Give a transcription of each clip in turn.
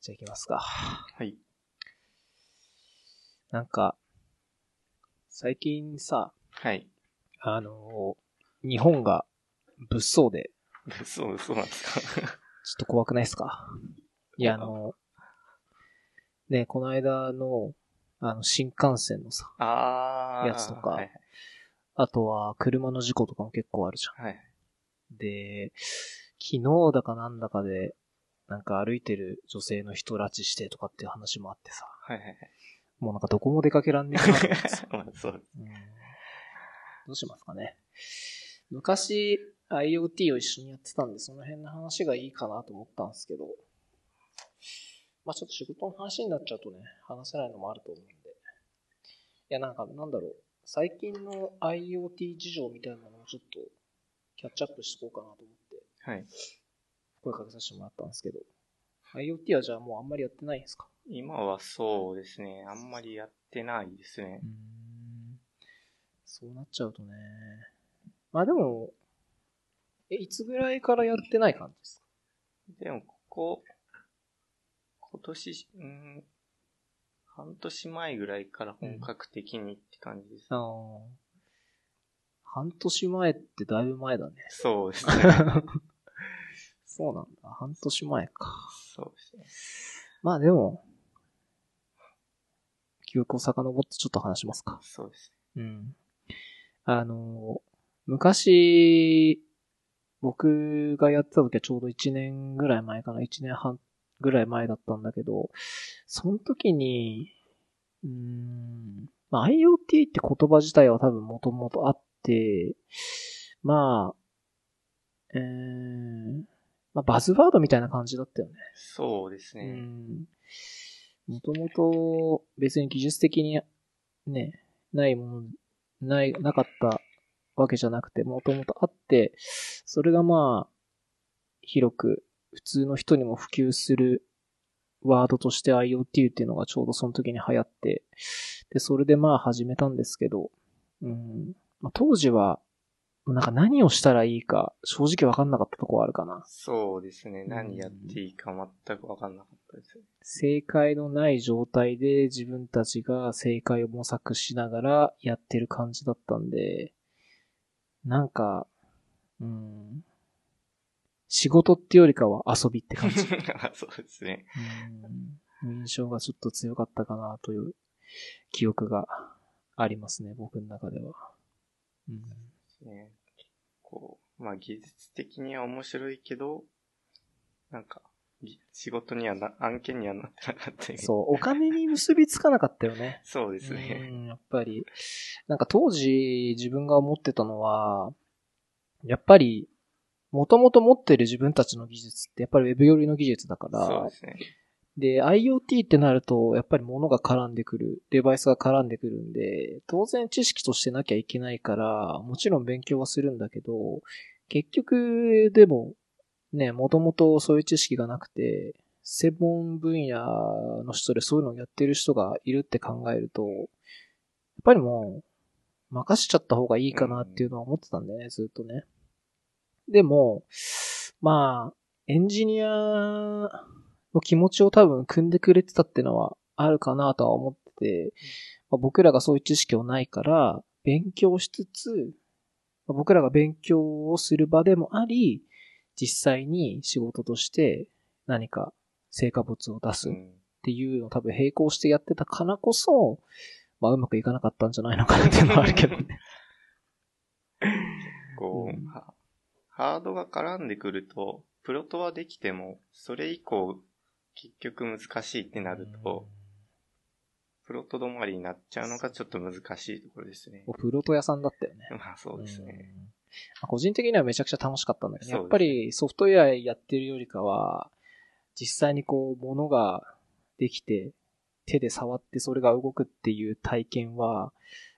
じゃあ行きますか。はい。なんか、最近さ、はい。あのー日本が物騒で、そう、そうなんですか？ちょっと怖くないですか？いや、あのね、この間の、あの、新幹線のさ、あー。やつとかはい。あとは車の事故とかも結構あるじゃん。はい。で、昨日だかなんだかで、なんか歩いてる女性の人拉致してとかっていう話もあってさ、はいはいはい。もうなんかどこも出かけらんねえなと思ってさまあ そう。うんどうしますかね。昔 IoT を一緒にやってたんで、その辺の話がいいかなと思ったんですけど、まあちょっと仕事の話になっちゃうとね、話せないのもあると思うんで。いやなんかなんだろう、最近の IoT 事情みたいなのをちょっとキャッチアップしていこうかなと思ってはい。声かけさせてもらったんですけど、IoT はじゃあもうあんまりやってないんですか？今はそうですね。あんまりやってないですねう。ん。そうなっちゃうとね。まあでも、え、いつぐらいからやってない感じですか？でも、ここ、今年、うん、半年前ぐらいから本格的にって感じです。ああ。半年前ってだいぶ前だね。そうですね。そうなんだ。半年前か。そうですね。まあでも、記憶を遡ってちょっと話しますか。そうですうん。あの、昔、僕がやってた時はちょうど1年ぐらい前かな。1年半ぐらい前だったんだけど、その時に、うーん、まあ、IoT って言葉自体は多分もともとあって、まあ、えー、まあ、バズワードみたいな感じだったよね。そうですうね。ん。もともと別に技術的にね、ないもの、ない、なかったわけじゃなくて、もともとあって、それがまあ、広く普通の人にも普及するワードとして IoT っていうのがちょうどその時に流行って、で、それでまあ始めたんですけど、うん。まあ、当時は、なんか何をしたらいいか正直わかんなかったとこはあるかな。そうですね。うん何やっていいか全くわかんなかったです。正解のない状態で自分たちが正解を模索しながらやってる感じだったんで、なんか、うん、仕事ってよりかは遊びって感じ。そうですね。うん、印象がちょっと強かったかなという記憶がありますね、僕の中では。うん、ねこう、まあ技術的には面白いけど、なんか、ぎ仕事にはな、案件にはなってなかったりそう、お金に結びつかなかったよね。そうですね。うん、やっぱり、なんか当時自分が思ってたのは、やっぱり、もともと持ってる自分たちの技術ってやっぱり Web 寄りの技術だからそうで、すね。で、IoT ってなると、やっぱり物が絡んでくる、デバイスが絡んでくるんで、当然知識としてなきゃいけないから、もちろん勉強はするんだけど、結局、でも、ね、もともとそういう知識がなくて、専門分野の人でそういうのをやってる人がいるって考えると、やっぱりもう、任しちゃった方がいいかなっていうのは思ってたんだよね、ずっとね。でも、まあ、エンジニアの気持ちを多分組んでくれてたってのはあるかなとは思ってて、まあ僕らがそういう知識をないから、勉強しつつ、まあ僕らが勉強をする場でもあり、実際に仕事として何か成果物を出すっうん。ていうのを多分並行してやってたからこそ、まあうまくいかなかったんじゃないのかなっていうのはあるけどね。こう、うんはハードが絡んでくると、プロトはできても、それ以降、結局難しいってなると、プロト止まりになっちゃうのがちょっと難しいところですね。プロト屋さんだったよね。まあそうですね。個人的にはめちゃくちゃ楽しかったんだけど、ねやっぱりソフトウェアやってるよりかは、実際にこう、物ができて、手で触ってそれが動くっていう体験は、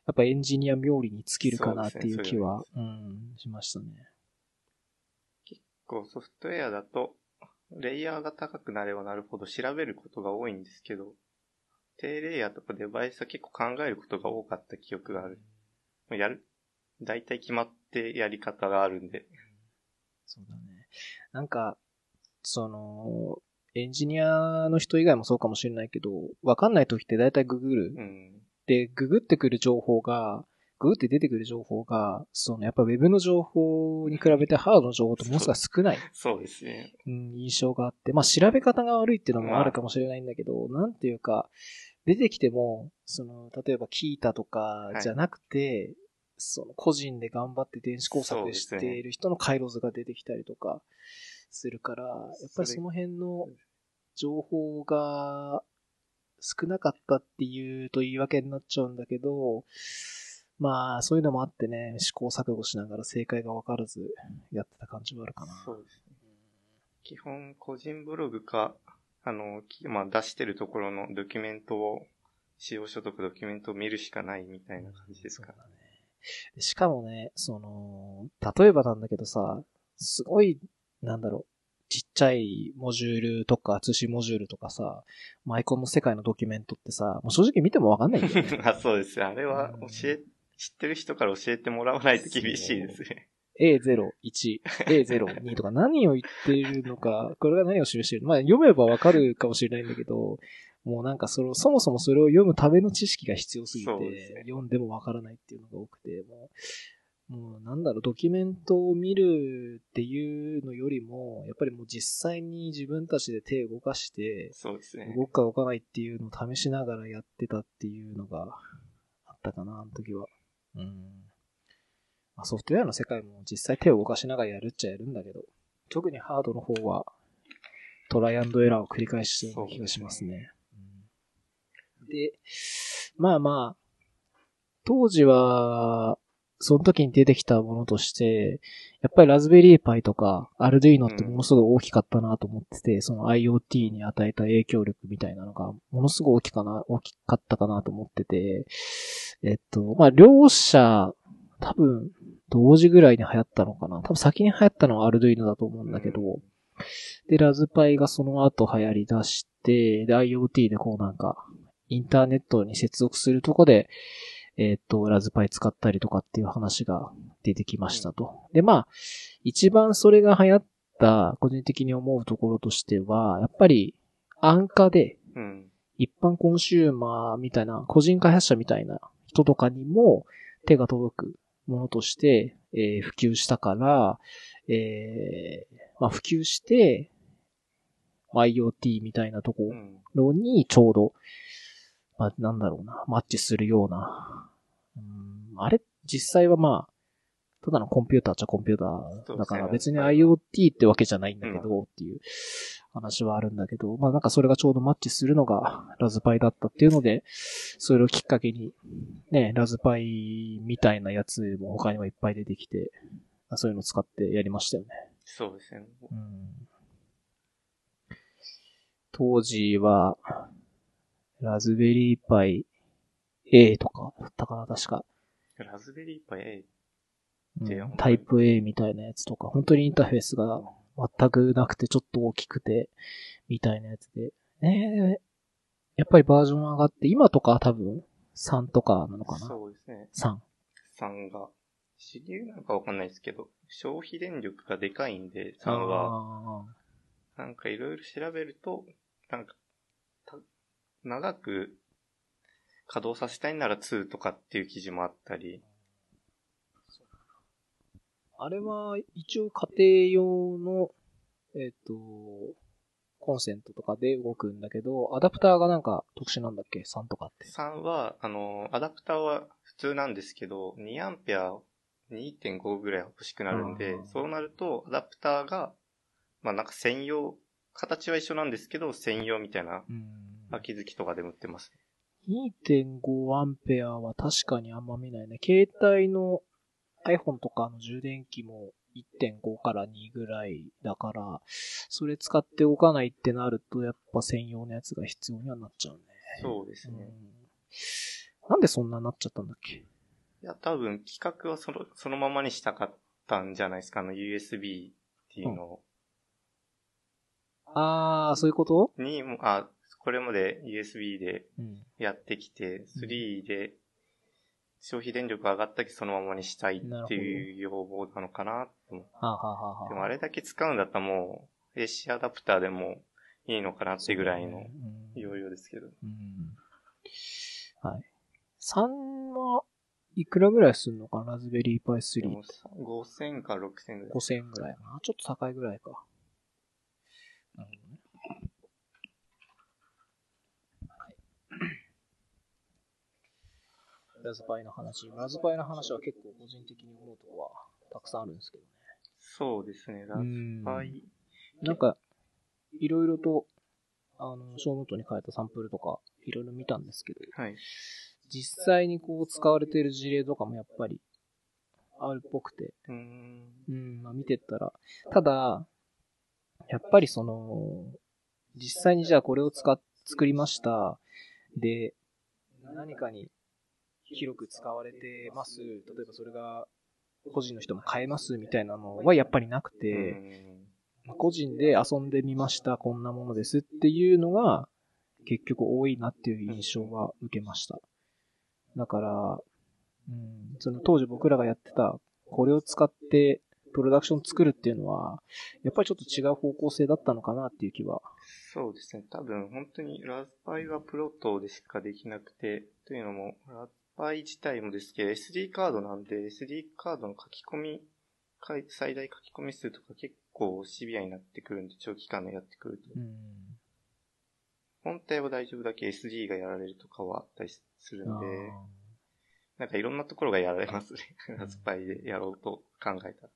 やっぱエンジニア冥利に尽きるかなっていう気は、うん、しましたね。こうソフトウェアだと、レイヤーが高くなればなるほど調べることが多いんですけど、低レイヤーとかデバイスは結構考えることが多かった記憶がある。やる、大体決まってやり方があるんで。そうだね。なんか、その、エンジニアの人以外もそうかもしれないけど、わかんない時って大体ググる。うん。で、ググってくる情報が、ググって出てくる情報が、そのやっぱウェブの情報に比べてハードの情報とものすごい少ない、そうですね。うん、印象があって、まあ調べ方が悪いっていうのもあるかもしれないんだけど、なんていうか、出てきても、その、例えばキータとかじゃなくて、その個人で頑張って電子工作で知っている人の回路図が出てきたりとかするから、やっぱりその辺の情報が少なかったっていうと言い訳になっちゃうんだけど、まあそういうのもあってね、試行錯誤しながら正解が分からずやってた感じはあるかな。そうですね。基本、個人ブログか、あの、きまあ、出してるところのドキュメントを、使用所得ドキュメントを見るしかないみたいな感じですかそう。だね。でしかもね、その、例えばなんだけどさ、すごい、なんだろう、ちっちゃいモジュールとか通信モジュールとかさ、マイコンの世界のドキュメントってさ、もう正直見てもわかんないんだよね。あそうですよ。あれは教え、知ってる人から教えてもらわないと厳しいですね。A01、A02 とか 何を言っているのか、これが何を示しているのまあ読めばわかるかもしれないんだけど、もうなんかその、そもそもそれを読むための知識が必要すぎて、ね読んでもわからないっていうのが多くて、もう、もうなんだろう、ドキュメントを見るっていうのよりも、やっぱりもう実際に自分たちで手を動かして、そうですね。動くか動かないっていうのを試しながらやってたっていうのがあったかな、あの時は。うん。まあ、ソフトウェアの世界も実際手を動かしながらやるっちゃやるんだけど、特にハードの方はトライアンドエラーを繰り返してる気がしますね。うんで、まあまあ、当時は、その時に出てきたものとして、やっぱりラズベリーパイとか、アルドゥイノってものすごい大きかったなと思ってて、その IoT に与えた影響力みたいなのが、ものすごい大きかな、大きかったかなと思ってて、えっと、まあ、両者、多分、同時ぐらいに流行ったのかな。多分先に流行ったのはアルドゥイノだと思うんだけど、で、ラズパイがその後流行り出して、で、IoT でこうなんか、インターネットに接続するとこで、えっ、と、ラズパイ使ったりとかっていう話が出てきましたと。で、まあ、一番それが流行った、個人的に思うところとしては、やっぱり、安価で、うん。一般コンシューマーみたいな、個人開発者みたいな人とかにも手が届くものとして、えー普及したから、えーまあ普及して、IoT みたいなとこうん。ろにちょうど、まあなんだろうな、マッチするような、うんあれ、実際はまあ、ただのコンピューターっちゃコンピューターだから別にね IoT ってわけじゃないんだけどっていう話はあるんだけど、まあなんかそれがちょうどマッチするのがラズパイだったっていうので、それをきっかけに、ね、ラズパイみたいなやつも他にもいっぱい出てきて、まあそういうのを使ってやりましたよね。そうですね。うん当時は、ラズベリーパイ A とかだったかな、確か。ラズベリーパイ A うんでタイプ A みたいなやつとか、本当にインターフェースが全くなくてちょっと大きくて、みたいなやつで。ねえやっぱりバージョン上がって、今とかは多分3とかなのかな？そうですね。?3。3が。主流なのかわかんないですけど、消費電力がでかいんで、3は、あなんかいろいろ調べると、なんか、た長く稼働させたいなら2とかっていう記事もあったり、あれは一応家庭用の、えっ、と、コンセントとかで動くんだけど、アダプターがなんか特殊なんだっけ ?3 とかって。3は、あの、アダプターは普通なんですけど、2アンペア2.5ぐらい欲しくなるんでそうなると、アダプターが、まあなんか専用、形は一緒なんですけど、専用みたいなうん秋月とかでも売ってます。2.5アンペアは確かにあんま見ないね。携帯の iPhone とかの充電器も1.5から2ぐらいだから、それ使って動かないってなると、やっぱ専用のやつが必要にはなっちゃうね。そうですね。うんなんでそんなになっちゃったんだっけ？いや、多分企画はその、そのままにしたかったんじゃないですか、あの USB っていうのあー、そういうこと？に、もあ、これまで USB でうん。やってきて、3で消費電力上がったけどそのままにしたいっていう要望なのかなと思って。でもあれだけ使うんだったらもう、AC アダプターでもいいのかなってぐらいのうん容量ですけど。うん。はい。3はいくらぐらいするのかな？ラズベリーパイ3でもさ5000か6000ぐらい。5000円ぐらいかな。ちょっと高いぐらいか。なるほどね。はい。ラズパイの話。ラズパイの話は結構個人的に思うとこはたくさんあるんですけどね。そうですね。ラズうんパイ。なんか、いろいろと、あの、ショーノートに書いたサンプルとか、いろいろ見たんですけど、はい。実際にこう使われている事例とかもやっぱりあるっぽくて、うーん。うん、まあ見てったら、ただ、やっぱりその、実際にじゃあこれを使っ、作りました。で、何かに広く使われてます。例えばそれが個人の人も買えますみたいなのはやっぱりなくて、うん個人で遊んでみました、こんなものですっていうのが結局多いなっていう印象は受けました。だから、うん、その当時僕らがやってた、これを使ってプロダクション作るっていうのは、やっぱりちょっと違う方向性だったのかなっていう気は。そうですね。多分、本当にラズパイはプロトでしかできなくて、というのも、ラズパイ自体もですけど、SD カードなんで、SD カードの書き込み、最大書き込み数とか結構シビアになってくるんで、長期間でやってくると。うん。本体は大丈夫だけ SD がやられるとかはあったりするんで、なんかいろんなところがやられますね。ラズパイでやろうと考えたら。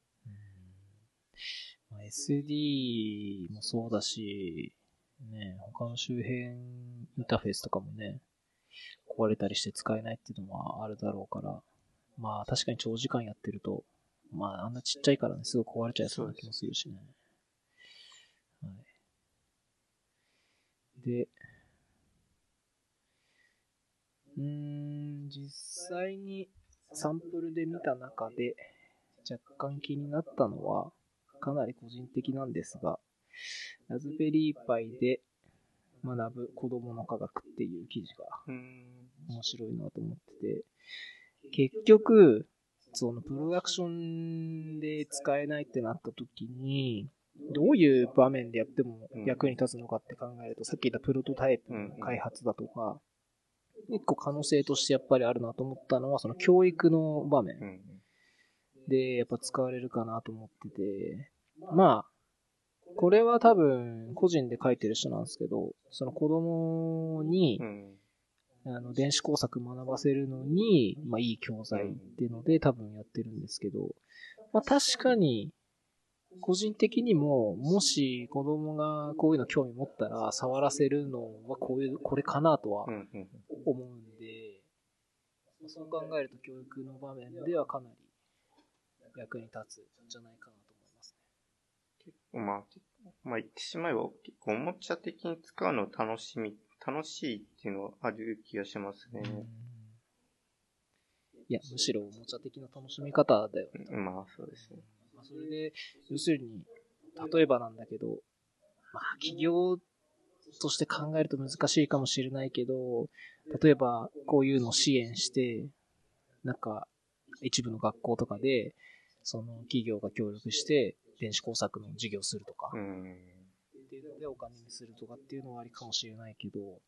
まあ SD もそうだし、ね、他の周辺インターフェースとかもね、壊れたりして使えないっていうのもあるだろうから、まあ確かに長時間やってると、まああんなちっちゃいからね、すぐ壊れちゃいそうな気もするしね。はい。で、うん、実際にサンプルで見た中で若干気になったのは、かなり個人的なんですが、ラズベリーパイで学ぶ子供の科学っていう記事が。面白いなと思ってて、結局、そのプロダクションで使えないってなった時に、どういう場面でやっても役に立つのかって考えると、さっき言ったプロトタイプの開発だとか、一個可能性としてやっぱりあるなと思ったのは、その教育の場面うん。でやっぱ使われるかなと思ってて、まあ、これは多分個人で書いてる人なんですけど、その子供にう、ん。あの、電子工作学ばせるのに、まあいい教材っていうので多分やってるんですけど、まあ確かに、個人的にも、もし子供がこういうの興味持ったら触らせるのはこういう、これかなとは。思うんで、そう考えると教育の場面ではかなり役に立つんじゃないかなまあ、まあ言ってしまえば結構おもちゃ的に使うの楽しみ、楽しいっていうのはある気がしますね。ね。いや、むしろおもちゃ的な楽しみ方だよね。うんまあそうですね。まあ、それで、要するに、例えばなんだけど、まあ、企業として考えると難しいかもしれないけど、例えば、こういうのを支援して、なんか、一部の学校とかで、その企業が協力して、電子工作の授業するとか、うん。っていうのでお金にするとかっていうのはありかもしれないけど、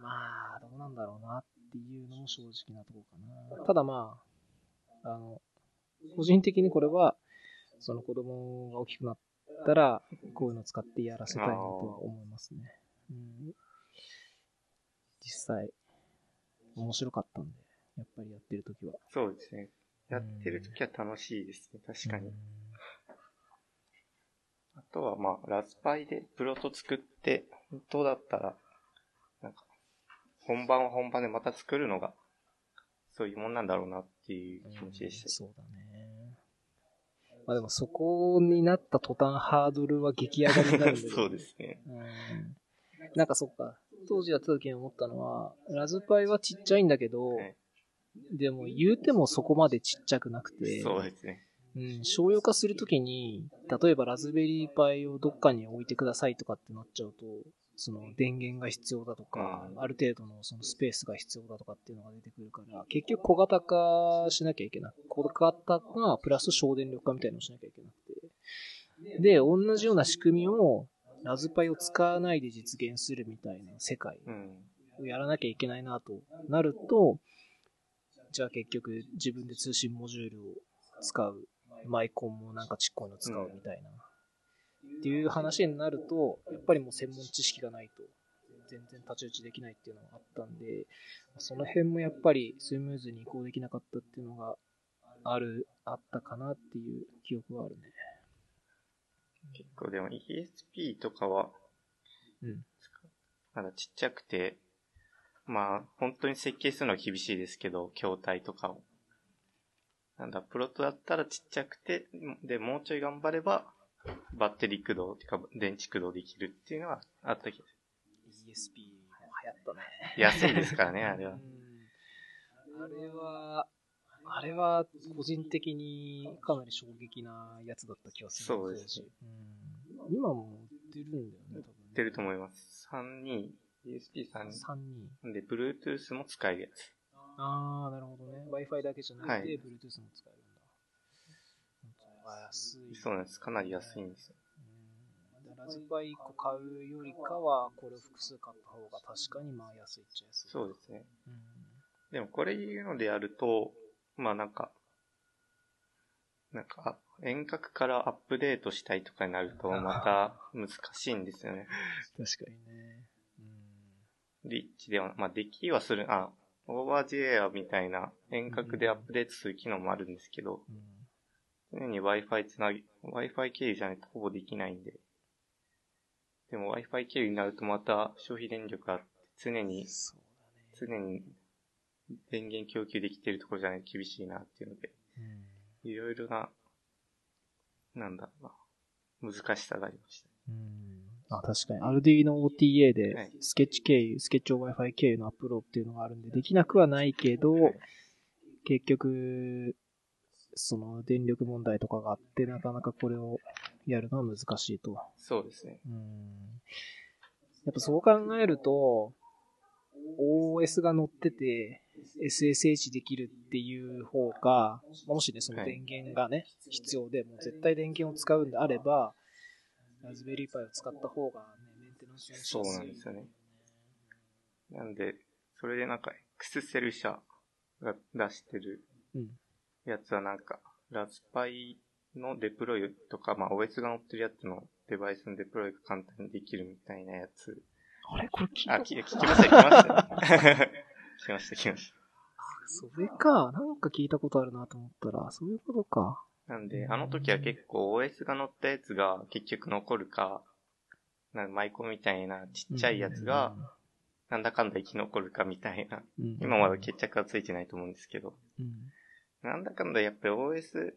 まあ、どうなんだろうなっていうのも正直なところかな。ただまあ、あの、個人的にこれは、その子供が大きくなったら、こういうのを使ってやらせたいなとは思いますね。うん、実際、面白かったんで、やっぱりやってるときは。そうですね。やってる時は楽しいですね。確かに。あとはまあ、ラズパイでプロト作って、本当だったら、なんか、本番は本番でまた作るのが、そういうもんなんだろうなっていう気持ちでした。そうだね。まあでもそこになった途端ハードルは激上がりになるんだけど、そうですね。うん。なんかそっか。当時やった時に思ったのは、ラズパイはちっちゃいんだけど、はいでも言うてもそこまでちっちゃくなくて、そうですね。うん、商用化するときに、例えばラズベリーパイをどっかに置いてくださいとかってなっちゃうと、その電源が必要だとか、うんある程度のそのスペースが必要だとかっていうのが出てくるから、結局小型化しなきゃいけなく小型化プラス省電力化みたいなのをしなきゃいけなくて。で、同じような仕組みをラズパイを使わないで実現するみたいな世界うん。をやらなきゃいけないなとなると、じゃあ結局自分で通信モジュールを使う、マイコンもなんかちっこいの使うみたいな、っていう話になると、やっぱりもう専門知識がないと全然太刀打ちできないっていうのがあったんで、その辺もやっぱりスムーズに移行できなかったっていうのがある、あったかなっていう記憶はあるね。結構でも ESP とかは、うん。なんだちっちゃくて、まあ、本当に設計するのは厳しいですけど、筐体とかを。なんだ、プロトだったらちっちゃくて、で、もうちょい頑張れば、バッテリー駆動、てか、電池駆動できるっていうのはあったけど。ESP も流行ったね。安いですからね、あれはう。んあれは、あれは個人的にかなり衝撃なやつだった気がする。そうですね今も売ってるんだよね、多分、ね。売ってると思います。32、ESP32。3人。で、Bluetooth も使えるやつ。あー、なるほどね。Wi-Fi だけじゃなくて、はい Bluetooth も使えるんだ。安い。そうなんです。かなり安いんですよ。うん。ラズパイ1個買うよりかは、これを複数買った方が確かにまあ安いっちゃ安い。そうですね。うん。でもこれ言うのでやると、まあなんか、なんか、遠隔からアップデートしたいとかになるとまた難しいんですよね。確かにね。うん。リッチでは、まあできはする、あ、オーバージエアみたいな遠隔でアップデートする機能もあるんですけど、うん。常に Wi-Fi つなぎ、Wi-Fi 経由じゃないとほぼできないんで。でも Wi-Fi 経由になるとまた消費電力があって常に。常に電源供給できてるところじゃないと厳しいなっていうので、うん。いろいろな、なんだろうな、難しさがありました。うん。あ、確かに。Arduino OTA はでい、スケッチ経由、スケッチ Wi-Fi 経由のアップロードっていうのがあるんで、できなくはないけど、結局、その電力問題とかがあって、なかなかこれをやるのは難しいと。そうですね。うん。やっぱそう考えると、OS が乗ってて、SSH できるっていう方が、もしね、その電源がね、必要で、もう絶対電源を使うんであれば、ラズベリーパイを使った方がね、メンテナンスもしやすいそうなんですよね。なんで、それでなんか、エクスセル社が出してるうん。やつはなんか、ラズパイのデプロイとか、まあ OS が載ってるやつのデバイスのデプロイが簡単にできるみたいなやつ。あれ？これ聞いあ、たき聞きました、聞きました。聞きました、聞きましそれか。なんか聞いたことあるなと思ったら、そういうことか。た。なんで、あの時は結構 OS が載ったやつが結局残るか、なんかマイコンみたいなちっちゃいやつが、なんだかんだ生き残るかみたいな。うん、今まだ決着はついてないと思うんですけど。うん。なんだかんだやっぱり OS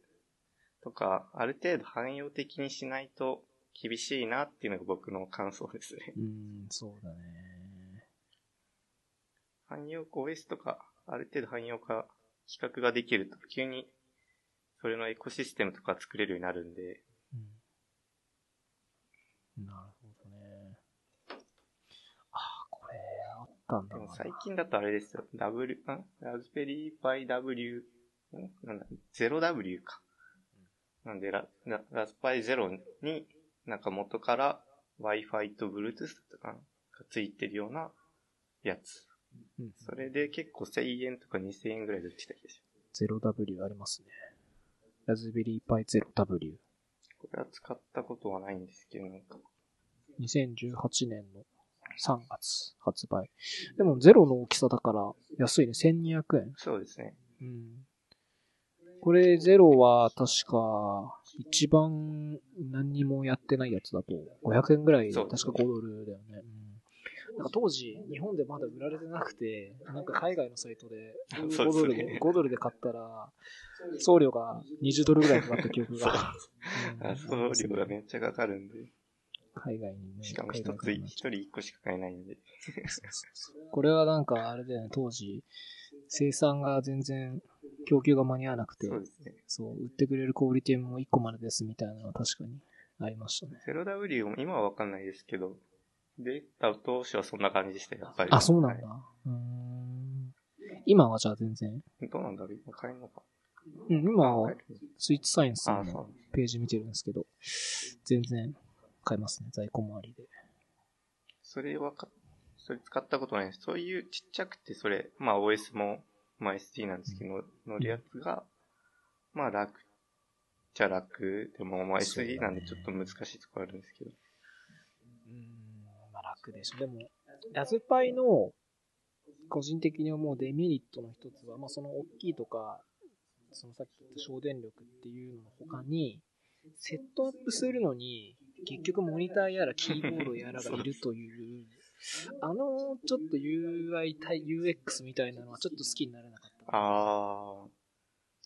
とか、ある程度汎用的にしないと厳しいなっていうのが僕の感想ですね。うん、そうだね。汎用 OS とか、ある程度汎用化、規格ができると、急に、それのエコシステムとか作れるようになるんで、うん。なるほどね。あ、これ、あったんだな。でも最近だとあれですよ、W、んラズベリーパイ W、ん？なんだ、0W か。なんでラ、ララズパイ0に、なんか元から Wi-Fi と Bluetooth だったかながついてるようなやつ。うん、それで結構1000円とか2000円ぐらいで売ってた気がします。0W ありますね。ラズベリーパイ 0W。これは使ったことはないんですけど、なんか、2018年の3月発売。でもゼロの大きさだから安いね。1200円。そうですね。うん。これゼロは確か一番何にもやってないやつだと500円ぐらい確か5ドルだよね。うん。なんか当時日本でまだ売られてなくて、なんか海外のサイトで5 そうですねドルで、5ドルで買ったら送料が20ドルぐらいかかった記憶が。送料がめっちゃかかるんで。海外にね。しかも一つ、一人一個しか買えないんで。これはなんかあれだよね、当時、生産が全然供給が間に合わなくて、そうですね。そう、売ってくれるクオリティも1個までですみたいなのは確かにありましたね。0W も今はわかんないですけど、データ当初はそんな感じでしたよ、やっぱり。あ、そうなんだ。はうーん。今はじゃあ全然。いどうなんだろう？今買えるのか。うん、今はスイッチサイエンスのう。ページ見てるんですけど、全然買いますね、在庫周りで。それはか、それ使ったことないです。そういうちっちゃくて、それ、まあ OS も、まあ SD なんですけど、乗るやつが、まあ楽じゃ楽。でも、まあ SD なんでちょっと難しいところあるんですけど。うん、まあ楽でしょ。でも、ラズパイの、個人的に思うデメリットの一つは、まあその大きいとか、そのさっき言った省電力っていうのの他に、セットアップするのに、結局モニターやらキーボードやらがいるという、あの、ちょっと UI 対 UX みたいなのはちょっと好きになれなかった。ああ。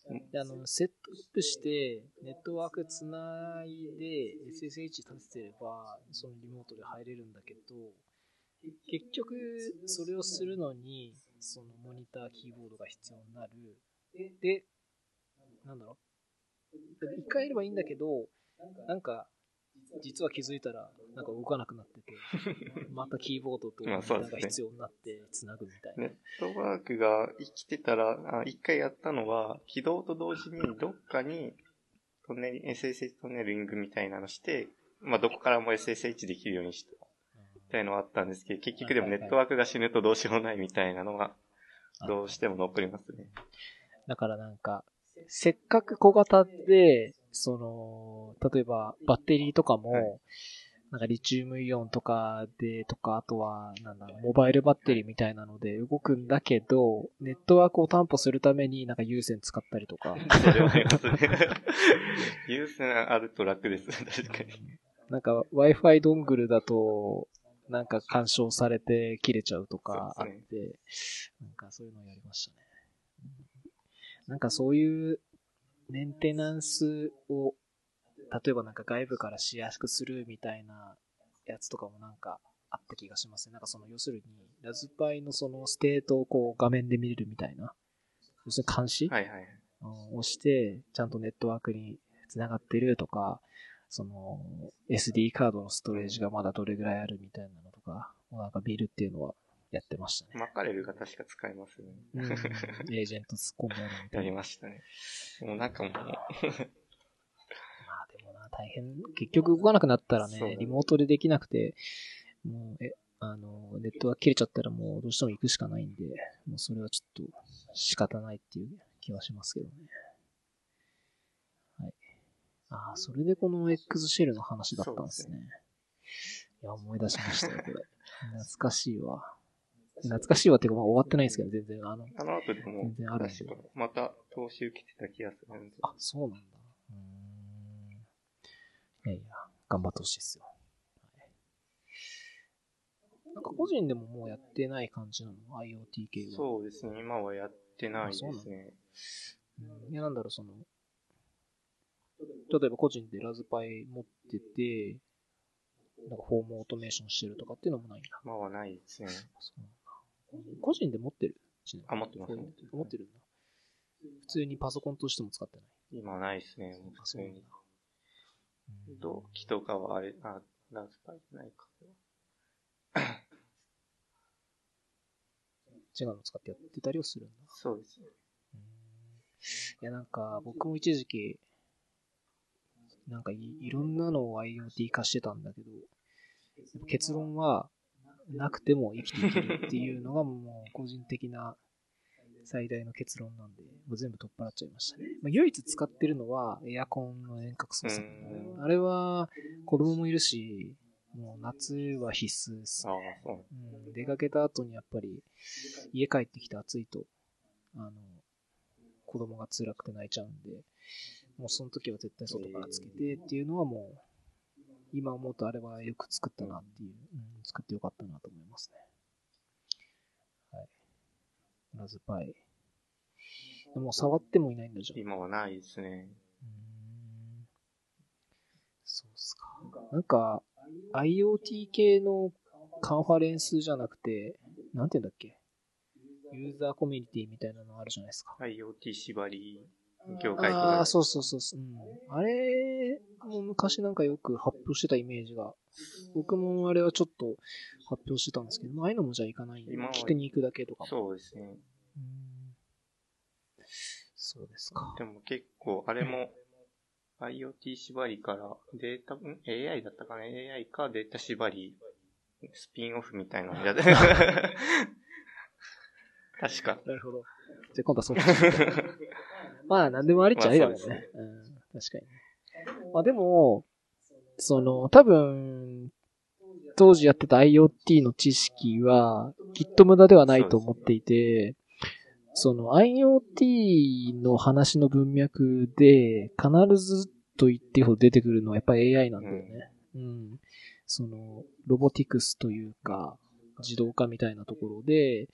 あの、セットアップして、ネットワークつないで、SSH 立ててれば、そのリモートで入れるんだけど、結局、それをするのに、そのモニター、キーボードが必要になる。で、なんだろう。一回やればいいんだけど、なんか、実は気づいたら、なんか動かなくなってて、またキーボードとモニターが必要になって繋ぐみたいな。ネットワークが生きてたら、一回やったのは、起動と同時にどっかにトンネル、SSH トンネリングみたいなのして、まあどこからも SSH できるようにした。みたいのはあったんですけど、結局でもネットワークが死ぬとどうしようもないみたいなのが、どうしても残りますね。だからなんか、せっかく小型で、その、例えばバッテリーとかも、はい、なんかリチウムイオンとかで、とか、あとは、なんだろう、モバイルバッテリーみたいなので動くんだけど、ネットワークを担保するためになんか有線使ったりとか。それはありますね。有線あると楽です、確かに。なんか Wi-Fi ドングルだと、なんか干渉されて切れちゃうとかあって、ね、なんかそういうのをやりましたね。なんかそういうメンテナンスを、例えばなんか外部からしやすくするみたいなやつとかもなんかあった気がしますね。なんかその、要するに、ラズパイのそのステートをこう画面で見れるみたいな、要するに監視？はいはい。をして、ちゃんとネットワークに繋がってるとか、その、SD カードのストレージがまだどれぐらいあるみたいなのとか、なんか見るっていうのはやってましたね。マカレルが確か使えますね。うん、エージェント突っ込んでやるみたいな。やりましたね。もうなんかもうまあでもな、大変。結局動かなくなったらね、リモートでできなくて、もう、え、あの、ネットが切れちゃったらもうどうしても行くしかないんで、もうそれはちょっと仕方ないっていう気はしますけどね。はい。ああ、それでこの X シェルの話だったんですね。すねいや、思い出しましたよ、これ。懐かしいわ。懐かしいわっていうか、まあ終わってないですけど、全然、あの、あの後でも、全然あるんで。また投資受けてた気がするんで。あ、そうなんだ。うん。いやいや、頑張ってほしいですよ。はい。なんか個人でももうやってない感じなの ?IoT 系は。そうですね、今はやってないですね。うん、いや、なんだろう、その、例えば個人でラズパイ持ってて、なんかフォームオートメーションしてるとかっていうのもないんだ。まあはないですね。そう個人で持ってる？あ、持ってます、ね、持ってるんだ。普通にパソコンとしても使ってない。今ないですね、普通に。同期とかはあれ、あ、ラズパイないか。違うの使ってやってたりをするんだ。そうですね。いや、なんか、僕も一時期、なんかいいろんなのを IoT 化してたんだけど、結論は、なくても生きていけるっていうのがもう個人的な最大の結論なんで、もう全部取っ払っちゃいましたね。まあ、唯一使ってるのはエアコンの遠隔操作。あれは子供もいるし、もう夏は必須です、ね、うん。出かけた後にやっぱり家帰ってきて暑いと、あの、子供が辛くて泣いちゃうんで、もうその時は絶対外からつけてっていうのはもう今思うとあれはよく作ったなっていう、うん、作ってよかったなと思いますね。はい。ラズパイ。でも触ってもいないんだじゃん。今はないですね。うん。そうっすか。なんか、IoT 系のカンファレンスじゃなくて、なんて言うんだっけユーザーコミュニティみたいなのあるじゃないですか。IoT 縛り業界とか。ああ、そうそうそうそう、うん。あれも昔なんかよく発表してたイメージが。僕もあれはちょっと発表してたんですけど、ああいうのもじゃあ行かないんで、来てに行くだけとか。そうですね。うん。そうですか。でも結構、あれも、IoT 縛りからデータ、ん ?AI だったかね ?AI かデータ縛り、スピンオフみたいなの 確か。なるほど。じゃあ今度はそっち。まあ、なんでもありっちゃありだもんね。まあうん、確かに。まあでも、その、多分、当時やってた IoT の知識は、きっと無駄ではないと思っていて、その IoT の話の文脈で、必ずと言ってほど出てくるのはやっぱり AI なんだよね。うん。その、ロボティクスというか、自動化みたいなところで、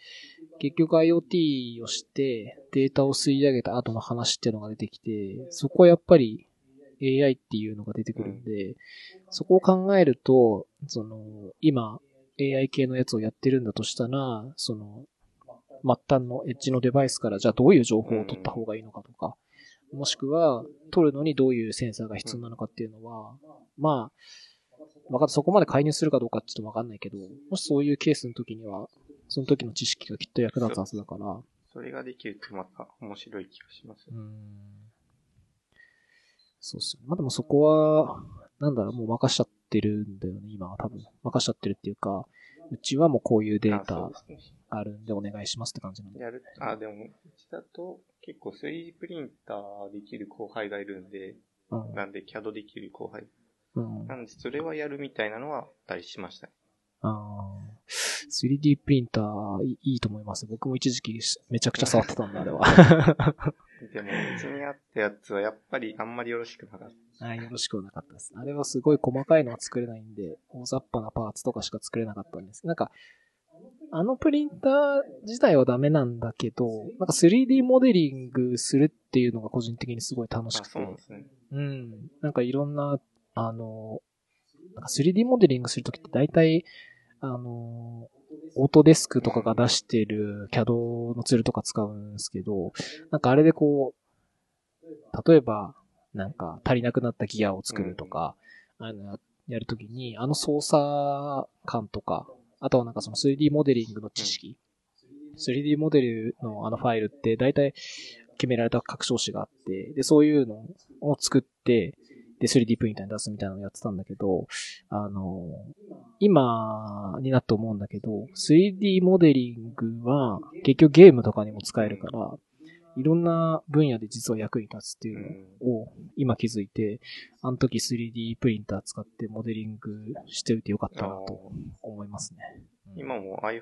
結局 IoT をしてデータを吸い上げた後の話っていうのが出てきて、そこはやっぱり AI っていうのが出てくるんで、そこを考えると、その、今 AI 系のやつをやってるんだとしたら、その、末端のエッジのデバイスからじゃあどういう情報を取った方がいいのかとか、もしくは取るのにどういうセンサーが必要なのかっていうのは、まあ、わかそこまで介入するかどうかちょっとわかんないけど、もしそういうケースの時には、その時の知識がきっと役立つはずだから、それができるとまた面白い気がします。うーん。そうっすよね。まあでもそこは、なんだろう、もう任しちゃってるんだよね、今は多分。任しちゃってるっていうか、うちはもうこういうデータあるんでお願いしますって感じなんで。やる、あ、でも、うちだと結構 3D プリンターできる後輩がいるんで、うん。なんで CAD できる後輩。うん。なんでそれはやるみたいなのはあったりしましたね。あー 3D プリンターいいいと思います。僕も一時期めちゃくちゃ触ってたんだ、あれは。でも、うちにあったやつはやっぱりあんまりよろしくなかった。はい、よろしくはなかったです。あれはすごい細かいのは作れないんで、大雑把なパーツとかしか作れなかったんです。なんか、あのプリンター自体はダメなんだけど、なんか 3D モデリングするっていうのが個人的にすごい楽しあ、くて。そうですね。うん。なんかいろんな、あの、なんか 3D モデリングするときって大体、あの、オートデスクとかが出してる CAD のツールとか使うんですけど、なんかあれでこう、例えば、なんか足りなくなったギアを作るとか、あの、やるときに、あの操作感とか、あとはなんかその 3D モデリングの知識、3D モデルのあのファイルって大体決められた拡張子があって、で、そういうのを作って、で、3D プリンターに出すみたいなのをやってたんだけど、あの、今になって思うんだけど、3D モデリングは結局ゲームとかにも使えるから、いろんな分野で実は役に立つっていうのを今気づいて、あの時 3D プリンター使ってモデリングしておいてよかったなと思いますね。うん今も iPhone、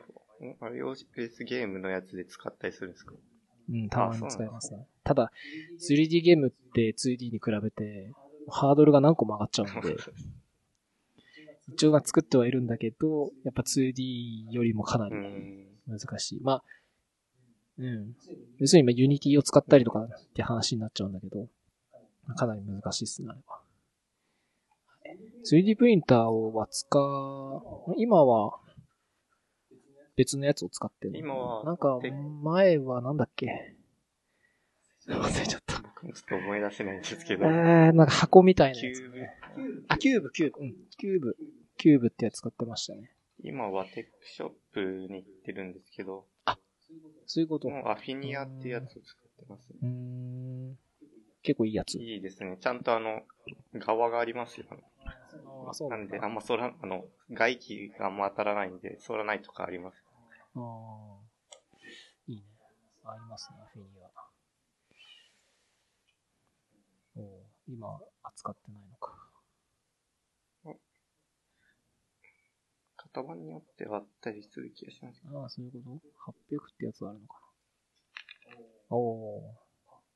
iOS ゲームのやつで使ったりするんですか？うん、たまに使いますね。ただ、3D ゲームって 2D に比べて、ハードルが何個も上がっちゃうので、一応は作ってはいるんだけど、やっぱ 2D よりもかなりうん。難しい。まあ、うん。要するに今 Unity を使ったりとかって話になっちゃうんだけど、かなり難しいですね、あれは。3D プリンターは使う、今は別のやつを使ってるの今は、なんかテ、前はなんだっけ忘れちゃった。ちょっと思い出せないんですけえど、ー、なんか箱みたいなやつ。キューブ、あ、キューブ、キューブ。うん、キューブ。キューブってやつ使ってましたね。今は TechShop に行ってるんですけど、そういうこと。うもう Afinia ってやつを使ってますね。ーん。結構いいやつ。いいですね。ちゃんとあの、側がありますよ。あそうなんで、あんま反ら、あの、外気があんま当たらないんで、反らないとかあります。ああ。いいね。ありますね、フィニア。おう今、扱ってないのか。型番によってはあったりする気がします。ああ、そういうこと ?800 ってやつあるのかなおお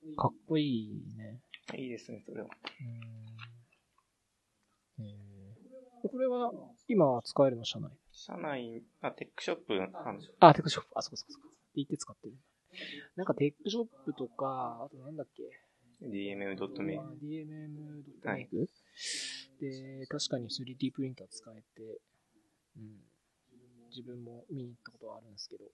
ーかっこいいね。いいですね、それは。うーん。えー、これは、今は使えるの社内？社内、あ、テックショップ、あの、あ、テックショップ。あ、そこそこそこ。って言って使ってる。なんかテックショップとか、あとなんだっけ？dmm.me。あ DMM.make、で、確かに 3D プリンター使えて、うん。自分も見に行ったことはあるんですけど、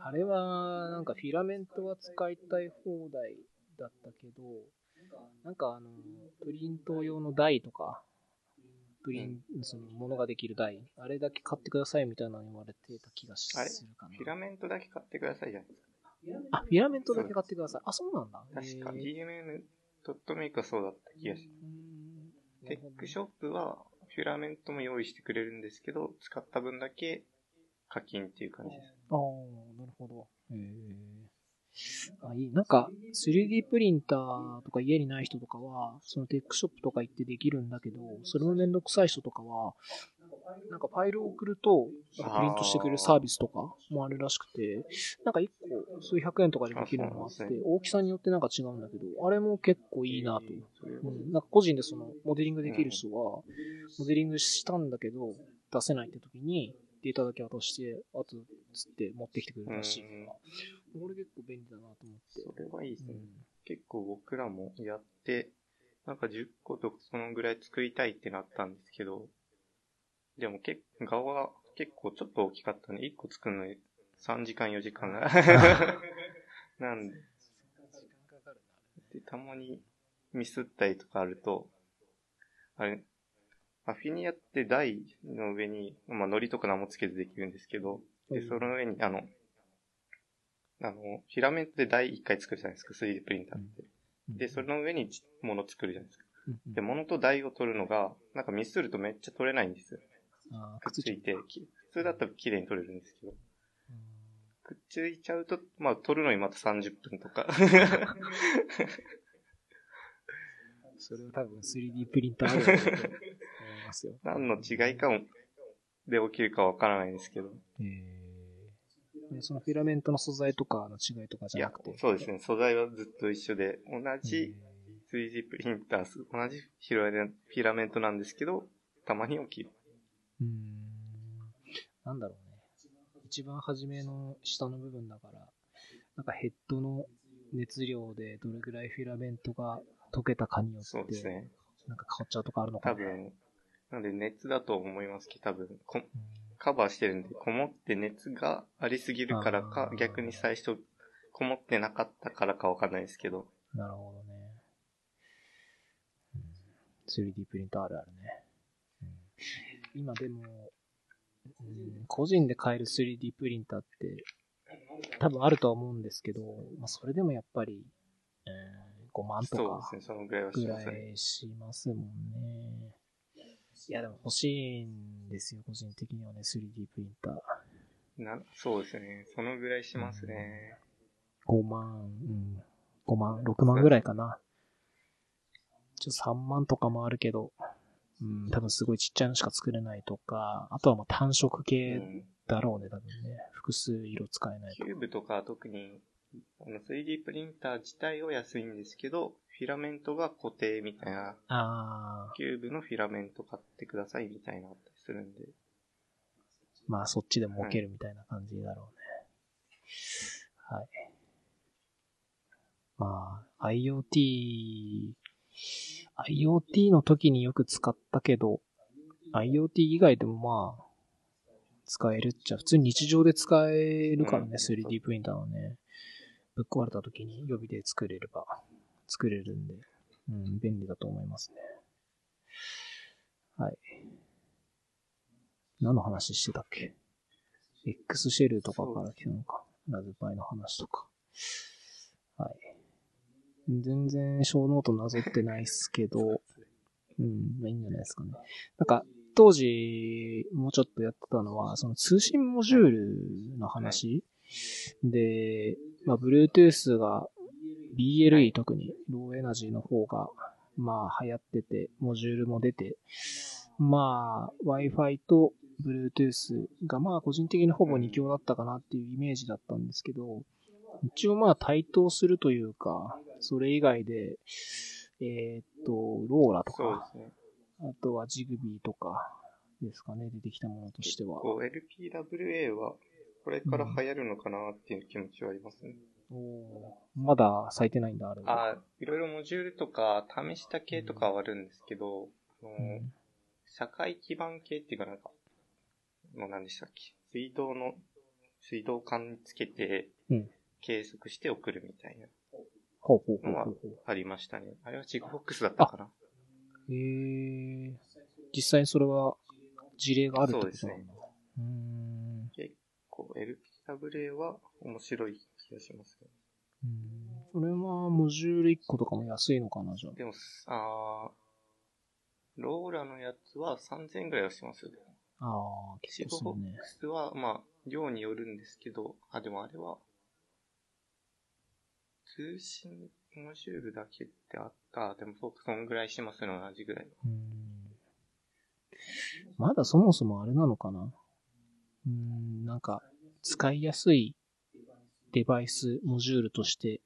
あれは、なんかフィラメントは使いたい放題だったけど、なんかあの、プリント用の台とか、プリン、その、ものができる台、あれだけ買ってくださいみたいなの言われてた気がするかな。フィラメントだけ買ってくださいじゃないですか。あ、フィラメントだけ買ってください。あ、そうなんだ。確かへードットメイクはそうだった気がします。テックショップは、フィラメントも用意してくれるんですけど、使った分だけ課金っていう感じです。ああ、なるほど。へえ。あ、いい。なんか、3D プリンターとか家にない人とかは、そのテックショップとか行ってできるんだけど、それもめんどくさい人とかは、なんかファイルを送ると、プリントしてくれるサービスとかもあるらしくて、なんか1個数百円とかでできるのがあって、大きさによってなんか違うんだけど、あれも結構いいなと。うん、なんか個人でそのモデリングできる人は、モデリングしたんだけど、出せないって時に、データだけ渡して、あと、つって持ってきてくれるらしいから、これ結構便利だなと思って。それはいいですね。うん結構僕らもやって、なんか10個とかそのぐらい作りたいってなったんですけど、でも結顔が結構ちょっと大きかったんで、1個作るのに3時間4時間が。なんで、でたまにミスったりとかあると、あれ、アフィニアって台の上に、まあ、糊とか何もつけずできるんですけど、で、その上に、あの、あの、フィラメントで台1回作るじゃないですか、3D プリンターって。で、それの上に物作るじゃないですか。で、物と台を取るのが、なんかミスるとめっちゃ取れないんですよ。くっついて、き普通だったら綺麗に取れるんですけど、うんくっついちゃうと、まあ、取るのにまた30分とか。それは多分 3D プリンターあると思いますよ。何の違いかも、で起きるかわからないんですけど。えーでそのフィラメントの素材とかの違いとかじゃなくて。、そうですね。素材はずっと一緒で、同えーじ 3D プリンター、同じフィラメントなんですけど、たまに起きる。うーん。なんだろうね。一番初めの下の部分だから、なんかヘッドの熱量でどれぐらいフィラメントが溶けたかによって、そうですね。なんか変わっちゃうとかあるのかな。多分、なんで熱だと思いますけど、多分こ、うんカバーしてるんで、こもって熱がありすぎるからか逆に最初、こもってなかったからかわかんないですけど、なるほどね。うん 3D プリンターあるあるね。うん今でも、うん個人で買える 3D プリンターって多分あるとは思うんですけど、まあ、それでもやっぱり、うん5万とかそうですね、そのぐらいはしぐますもんね。いやでも欲しいんですよ、個人的にはね、3D プリンター。なそうですね、そのぐらいしますね。5万、うん。5万、6万ぐらいかな。ちょっと3万とかもあるけど、うん、多分すごいちっちゃいのしか作れないとか、あとはまあ単色う系んだろうね、多分ね。複数色使えないとキ。ューブとかは特に、あの 3D プリンター自体は安いんですけど、フィラメントが固定みたいな、あキューブのフィラメント買ってくださいみたいなのあったりするんで。ー、まあそっちでも置けるみたいな感じだろうね。はい。まあ、IoT、IoT の時によく使ったけど、IoT 以外でもまあ、使えるっちゃ、普通に日常で使えるからね、うん 3D プリンターはね。ぶっ壊れた時に予備で作れれば、作れるんで、うん、便利だと思いますね。はい。何の話してたっけ ?X シェルとかから来たのか。ラズパイの話とか。はい。全然ショーノートなぞってないっすけど、うん、まあいいんじゃないですかね。なんか、当時、もうちょっとやってたのは、その通信モジュールの話、で、まあ、Bluetooth が BLE 特に Low Energy の方が、まあ流行ってて、モジュールも出て、まあ Wi-Fi と Bluetooth がまあ個人的にほぼ2強だったかなっていうイメージだったんですけど、一応まあ対等するというか、それ以外で、えーっと、ローラとか、ね。あとはジグビーとかですかね、出てきたものとしては。LPWA は、これから流行るのかなっていう気持ちはありますね。おーまだ咲いてないんだ、あれは。あいろいろモジュールとか試した系とかはあるんですけど、あのうん社会基盤系っていうかなんか、の何でしたっけ？水道の、水道管につけてうん、計測して送るみたいな、ほうほうほうほうほう。ありましたね。あれはチグフォックスだったかなへえ。実際にそれは事例があるってことなんだ。そうですねうーん。結構 LPWA は面白い気がしますね。うんそれは、モジュール1個とかも安いのかな、じゃあ。でも、あーローラのやつは3000円ぐらいはしますよね。ああ、シ結構するねドボック。スは、まあ、量によるんですけど、あ、でもあれは、通信モジュールだけってあった。でもそうか、そんぐらいしますよ、同じぐらい。うんまだそもそもあれなのかな？うん、なんか、使いやすいデバイス、モジュールとして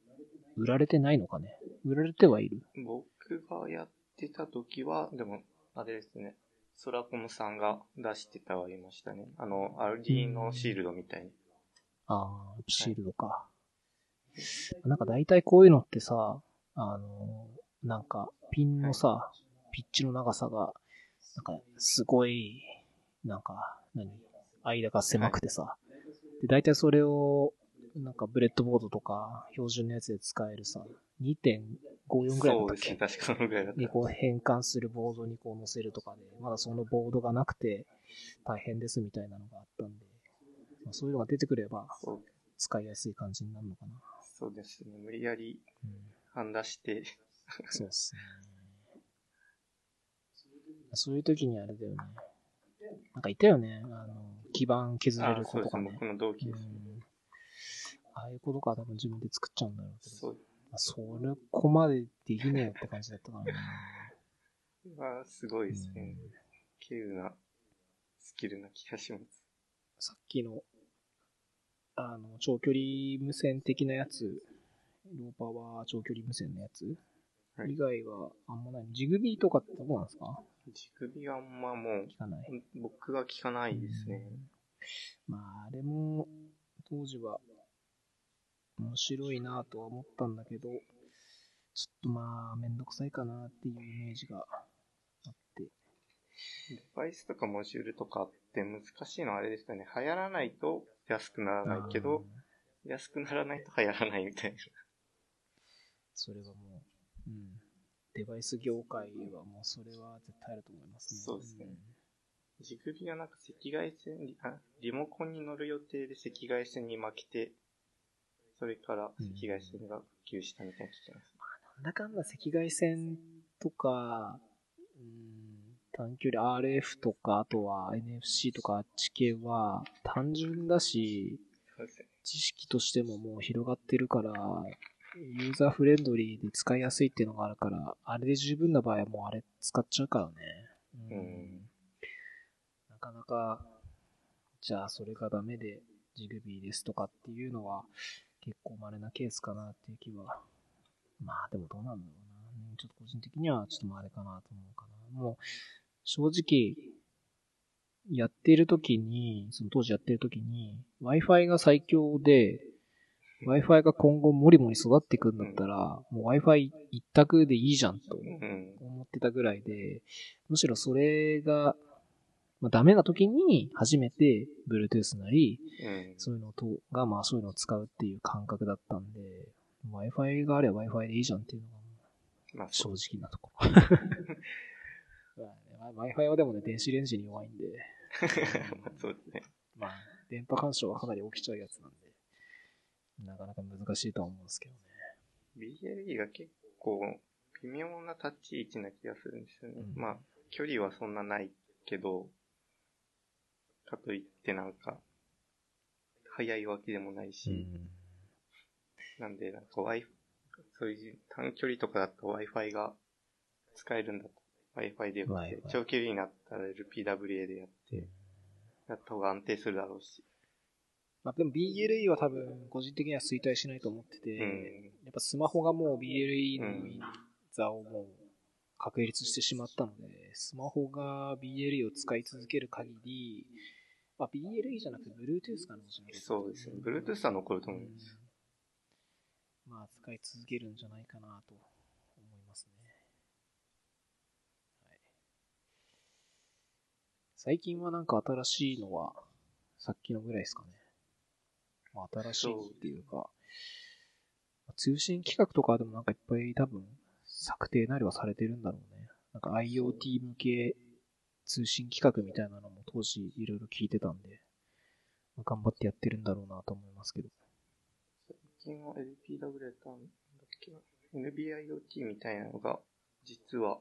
売られてないのかね？売られてはいる。僕がやってた時は、でも、あれですね。ソラコムさんが出してたはいましたね。あの、アルディーノシールドみたいに。ああ、シールドか。なんか大体こういうのってさ、あの、なんか、ピンのさ、ピッチの長さが、なんか、すごい、なんか、何間が狭くてさ。で、大体それを、なんかブレッドボードとか、標準のやつで使えるさ、2.54ぐらいだったっけそうですね。確かそのぐらいだったに。こう変換するボードにこう載せるとかで、まだそのボードがなくて大変ですみたいなのがあったんで、まあ、そういうのが出てくれば使いやすい感じになるのかな。そうですね。無理やりうん、判出して、そうっすね。そういう時にあれだよね。なんかいたよね。あの、基盤削れある。子とかね。僕の同期です。うんああいう子とかは多分自分で作っちゃうんだろうけど。そう。まあそれこまでできねえよって感じだったからね。は、すごいですねうん。稀有なスキルな気がします。さっきの、あの、長距離無線的なやつ、ローパワー長距離無線のやつ、はい以外はあんまない。ジグビーとかってどうなんですか？乳首はあんまもう、聞かない。僕が聞かないですね。まあ、あれも、当時は、面白いなとは思ったんだけど、ちょっとまあ、めんどくさいかなっていうイメージが。デバイスとかモジュールとかって難しいのはあれですよね。流行らないと安くならないけど、安くならないと流行らないみたいな。それはもう、うん。デバイス業界はもうそれは絶対あると思いますね。そうですねジグビはなんか赤外線に、あ、リモコンに乗る予定で赤外線に負けて、それから赤外線が普及したみたいな聞きます。なんだかんだ赤外線とか、うん、短距離 RF とか、あとは NFC とかあっち系は単純だし。知識としてももう広がってるから、ユーザーフレンドリーで使いやすいっていうのがあるから、あれで十分な場合はもうあれ使っちゃうからね。うんなかなか、じゃあそれがダメでジグビーですとかっていうのは結構稀なケースかなっていう気は。まあでもどうなんだろうな。ちょっと個人的にはちょっとまああれかなと思うかな。もう、正直、やってる時に、その当時やってる時に、Wi-Fi が最強で、Wi-Fi が今後もりもり育っていくんだったら、もう Wi-Fi 一択でいいじゃんとうん。思ってたぐらいで、むしろそれが、まあ、ダメな時に初めて Bluetooth なり、うん。そういうのとが、まあそういうのを使うっていう感覚だったんで、Wi-Fi があれば Wi-Fi でいいじゃんっていうのがまあ、正。直なところ。Wi-Fi はでもね、電子レンジに弱いんで、ま あそうですね。まあ、電波干渉はかなり起きちゃうやつなんで、なかなか難しいとは思うんですけどね。BLE が結構微妙な立ち位置な気がするんですよね。うんまあ、距離はそんなないけど、かといってなんか、速いわけでもないし、なんで、なんか Wi-Fi、そういう短距離とかだと Wi-Fi が使えるんだと。Wi-Fi でやって長距離になったら LPWA でやって、やった方が安定するだろうし。まあでも BLE は多分、個人的には衰退しないと思ってて、うん。やっぱスマホがもう BLE の座をもう確立してしまったので、スマホが BLE を使い続ける限り、まあ、BLE じゃなくて Bluetooth かなもしれないそうですね。Bluetooth は残ると思います。うんまあ、使い続けるんじゃないかなと思いますね。はい、最近はなんか新しいのは、さっきのぐらいですかね。まあ、新しいっていうか、通信規格とかでもなんかいっぱい多分策定なりはされてるんだろうね。なんか IoT 向け通信規格みたいなのも当時いろいろ聞いてたんで、まあ頑張ってやってるんだろうなと思いますけど。最近は LPW だったんだっ NBIoT みたいなのが、実は、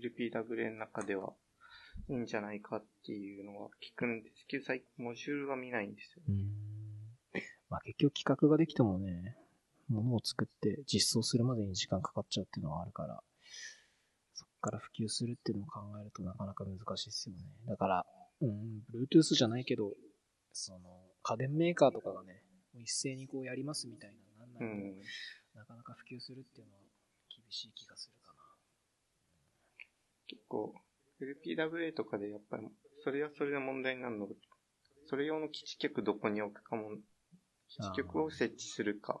LPWA の中ではいいんじゃないかっていうのは聞くんですけど、最近モジュールは見ないんですよ。うん。まあ結局企画ができてもね、ものを作って実装するまでに時間かかっちゃうっていうのはあるから、そっから普及するっていうのを考えるとなかなか難しいですよね。だから、うん、Bluetooth じゃないけど、その、家電メーカーとかがね、一斉にこうやりますみたいな、なんなういと、ん。なかなか普及するっていうのは厳しい気がする。結構、LPWA とかでやっぱり、それはそれで問題になるの？が、それ用の基地局どこに置くかも、基地局を設置するか。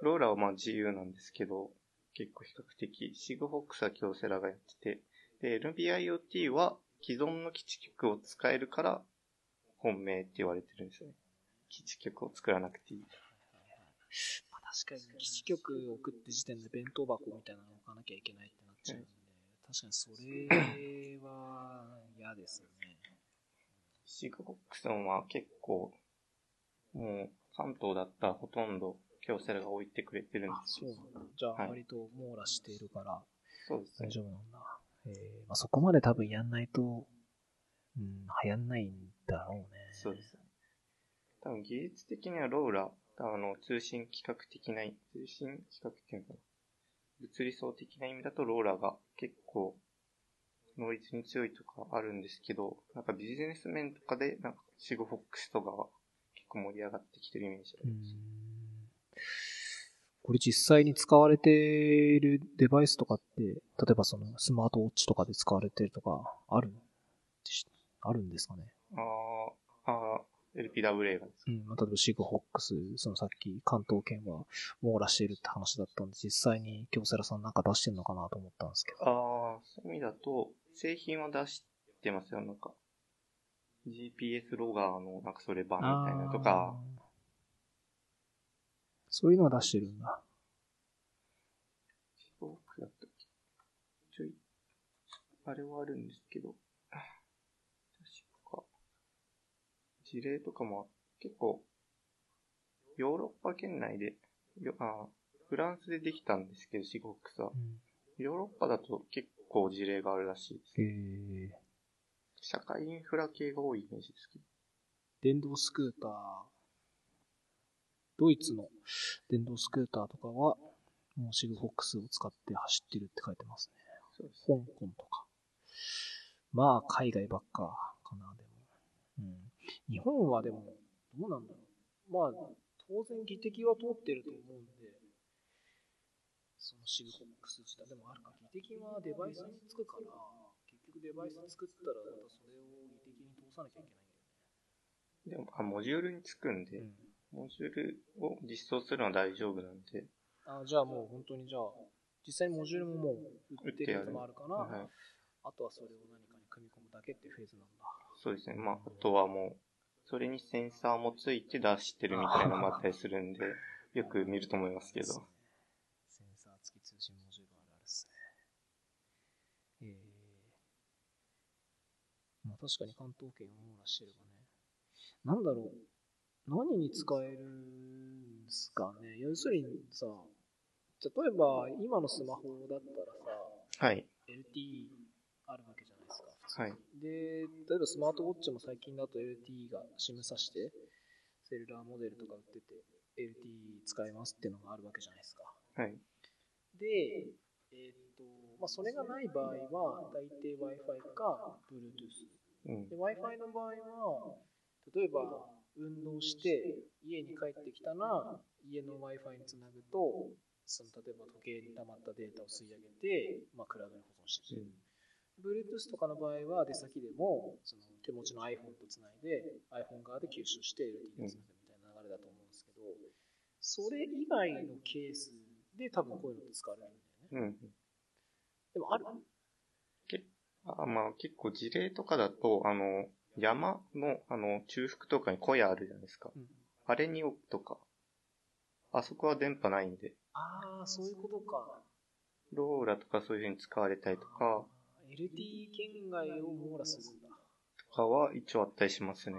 ローラはまあ自由なんですけど、結構比較的、シグホックスは京セラがやってて、で、NBIoT は既存の基地局を使えるから、本命って言われてるんですよね。基地局を作らなくていい。まあ、確かに基地局を送って時点で弁当箱みたいなのを置かなきゃいけないってなっちゃうんで、確かにそれは嫌ですよね。シグホックスはまあ結構、もう関東だったらほとんど京セラが置いてくれてるんであ、すよ。そう。じゃあ、はい割と網羅しているからそうですね大。丈夫なんだ。えーまあ、そこまで多分やんないと、うん、流行んないんだろうね。そうです。多分技術的にはローラ、あの、通信規格的な、通信規格っていうのかな。物理層的な意味だとローラが結構、ノイズに強いとかあるんですけど、なんかビジネス面とかで、なんかシグフォックスとかは結構盛り上がってきてるイメージあうります。ん。これ実際に使われているデバイスとかって、例えばそのスマートウォッチとかで使われてるとか、ある？あるんですかね？あー、あー、LPWA がですかうん、まあ例えばシグホックス、そのさっき関東圏は網羅しているって話だったんで、実際に京セラさんなんか出してるのかなと思ったんですけど。ああ、そういう意味だと、製品は出してますよ、なんか。GPS ロガーの、なんかそれ版みたいなのとか、そういうのは出してるんだ。そうだったっけ？ちょい、あれはあるんですけど、確か、事例とかも結構、ヨーロッパ圏内で、よあフランスでできたんですけど、シゴックスは。ヨーロッパだと結構事例があるらしいです。えー、社会インフラ系が多いイメージですけど。電動スクーター、ドイツの電動スクーターとかは、もうシグフォックスを使って走ってるって書いてますね。そうです。香港とか。まあ、海外ばっかかな。日本はでも、どうなんだろう。まあ、当然技的は通ってると思うんで、そのシグフォックス自体でもあるか。技的はデバイスにつくから、結局デバイス作ったら、またそれを技的に通さなきゃいけないんだよね。でも、あ、モジュールにつくんで、うんモジュールを実装するのは大丈夫なんで、あじゃあもう本当にじゃあ、実際にモジュールももう売ってるやつもあるから、はい、あとはそれを何かに組み込むだけっていうフェーズなんだ。そうですね。まあ、あとはもう、それにセンサーもついて出してるみたいなのもあったりするんで、よく見ると思いますけど。センサー付き通信モジュールあるあるっすね。えー、まあ確かに関東圏を網羅してればね。なんだろう。何に使えるんですかね。要するにさ、例えば今のスマホだったらさ、はい。LTE はい。で、例えばスマートウォッチも最近だと LTE が SIM さして、セルラーモデルとか売ってて、LTE 使えますっていうのがあるわけじゃないですか。はい。で、えーっと、まあ、それがない場合は、大抵 Wi-Fi か Bluetooth。うんで、。Wi-Fi の場合は、例えば、運動して、家に帰ってきたら、家の Wi-Fi につなぐと、その例えば時計に溜まったデータを吸い上げて、まあ、クラウドに保存してくれる。Bluetooth とかの場合は出先でもその手持ちの iPhone とつないで iPhone 側で吸収して LTE でつなぐみたいな流れだと思うんですけど、それ以外のケースで多分こういうのって使われるんだよね。うん。でもある？あまあ、結構事例とかだと、あの、山の、あの、中腹とかに小屋あるじゃないですか。うんあれに置くとか。あそこは電波ないんで、ああ、そういうことか。ローラとかそういう風に使われたりとか、LTE 圏外を網羅するんだ。とかは一応あったりしますね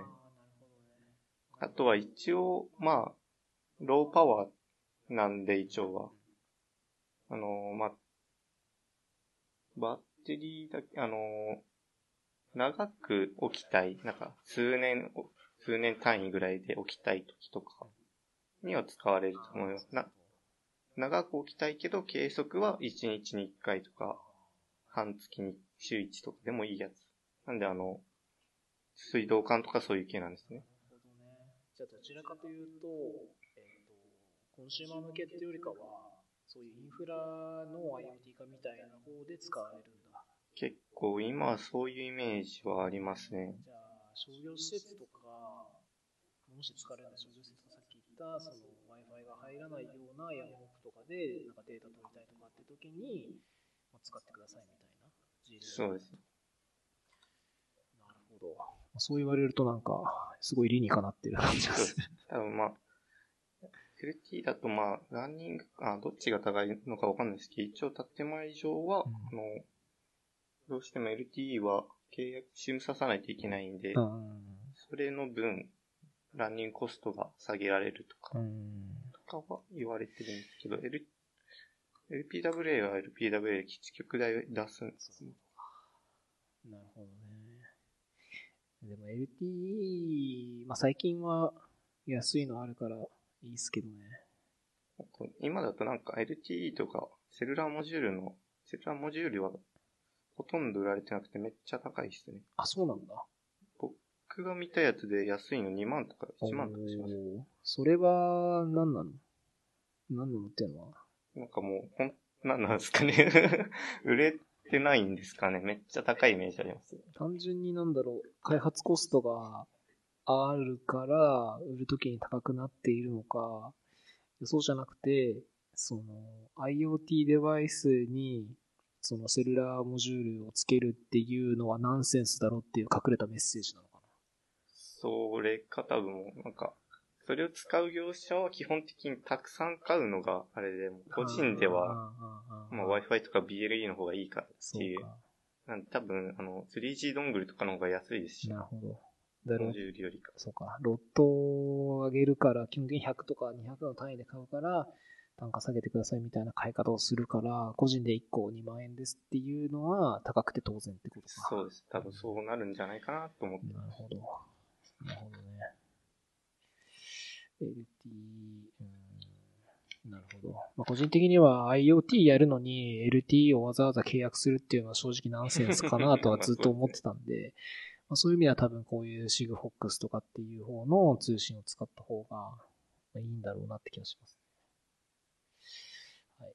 あとは一応、まあ、ローパワーなんで一応は。あのー、まあ、バッテリーだけ、あのー、長く置きたい、なんか数年、数年単位ぐらいで置きたい時とかには使われると思います。な、長く置きたいけど計測は1日に1回とか、半月に週1とかでもいいやつ。なんであの、水道管とかそういう系なんですね。なるほどね。じゃあどちらかというと、えっ、ー、と、コンシューマー向けっていうよりかは、そういうインフラの IoT 化みたいな方で使われるんだ。結構今はそういうイメージはありますね。じゃあ、商業施設とか、もし使われる商業施設とさっき言ったその Wi-Fi が入らないようなヤフオクとかでなんかデータ取りたいとかって時に、まあ、使ってくださいみたいなそうです。なるほど。そう言われるとなんか、すごい理にかなってる感じがする。多分まあ、LT だとまあ、ランニング、あ、どっちが高いのかわかんないですけど、一応建前上は、うん、あの、どうしても LTE は契約、シムささないといけないんで、うん、それの分、ランニングコストが下げられるとか、うん、とかは言われてるんですけど、L、LPWA は LPWA で基地局代出すんですね。なるほどね。でも LTE、まあ最近は安いのあるからいいっすけどね。今だとなんか LTE とか、セルラーモジュールの、セルラーモジュールはほとんど売られてなくてめっちゃ高いっすね。あ、そうなんだ。僕が見たやつで安いの2万とか1万とかします。それは何なの？何なのっていうの？はなんかもう、ほん、何なんですかね 売れてないんですかねめっちゃ高いイメージあります。単純になんだろう、開発コストがあるから、売るときに高くなっているのか、そうじゃなくて、その、IoT デバイスに、そのセルラーモジュールをつけるっていうのはナンセンスだろっていう隠れたメッセージなのかな。それか多分、なんか、それを使う業者は基本的にたくさん買うのがあれで、個人では、まあ Wi-Fi とか BLE の方がいいかっていう。なん多分、あの、3G ドングルとかの方が安いですし。なるほど。だろう。よりか。そうか。ロットを上げるから、基本的に100とか200の単位で買うから、単価下げてくださいみたいな買い方をするから、個人で1個2万円ですっていうのは高くて当然ってことか。そうです。多分そうなるんじゃないかなと思ってなるほど。なるほどね。LT、うん、なるほど。まあ、個人的には IoT やるのに LTE をわざわざ契約するっていうのは正直ナンセンスかなとはずっと思ってたんで、まあ、そういう意味では多分こういう SIGFOX とかっていう方の通信を使った方がいいんだろうなって気がします。はい。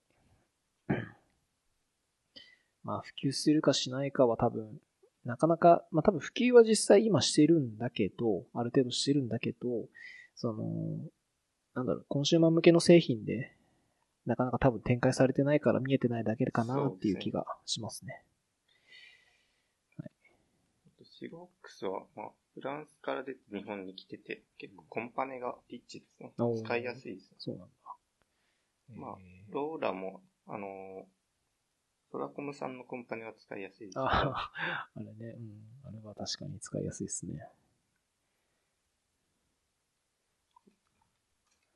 まあ普及するかしないかは多分、なかなか、まあ多分普及は実際今してるんだけど、ある程度してるんだけど、その、なんだろう、コンシューマー向けの製品で、なかなか多分展開されてないから見えてないだけかなっていう気がしますね。シゴックスは、まあ、フランスから出て日本に来てて、結構コンパネがリッチですね。使いやすいです、ね。そうなんだ。まあ、ローラも、あのー、ソラコムさんのコンパネは使いやすいです、ね。ああれね、うん。あれは確かに使いやすいですね。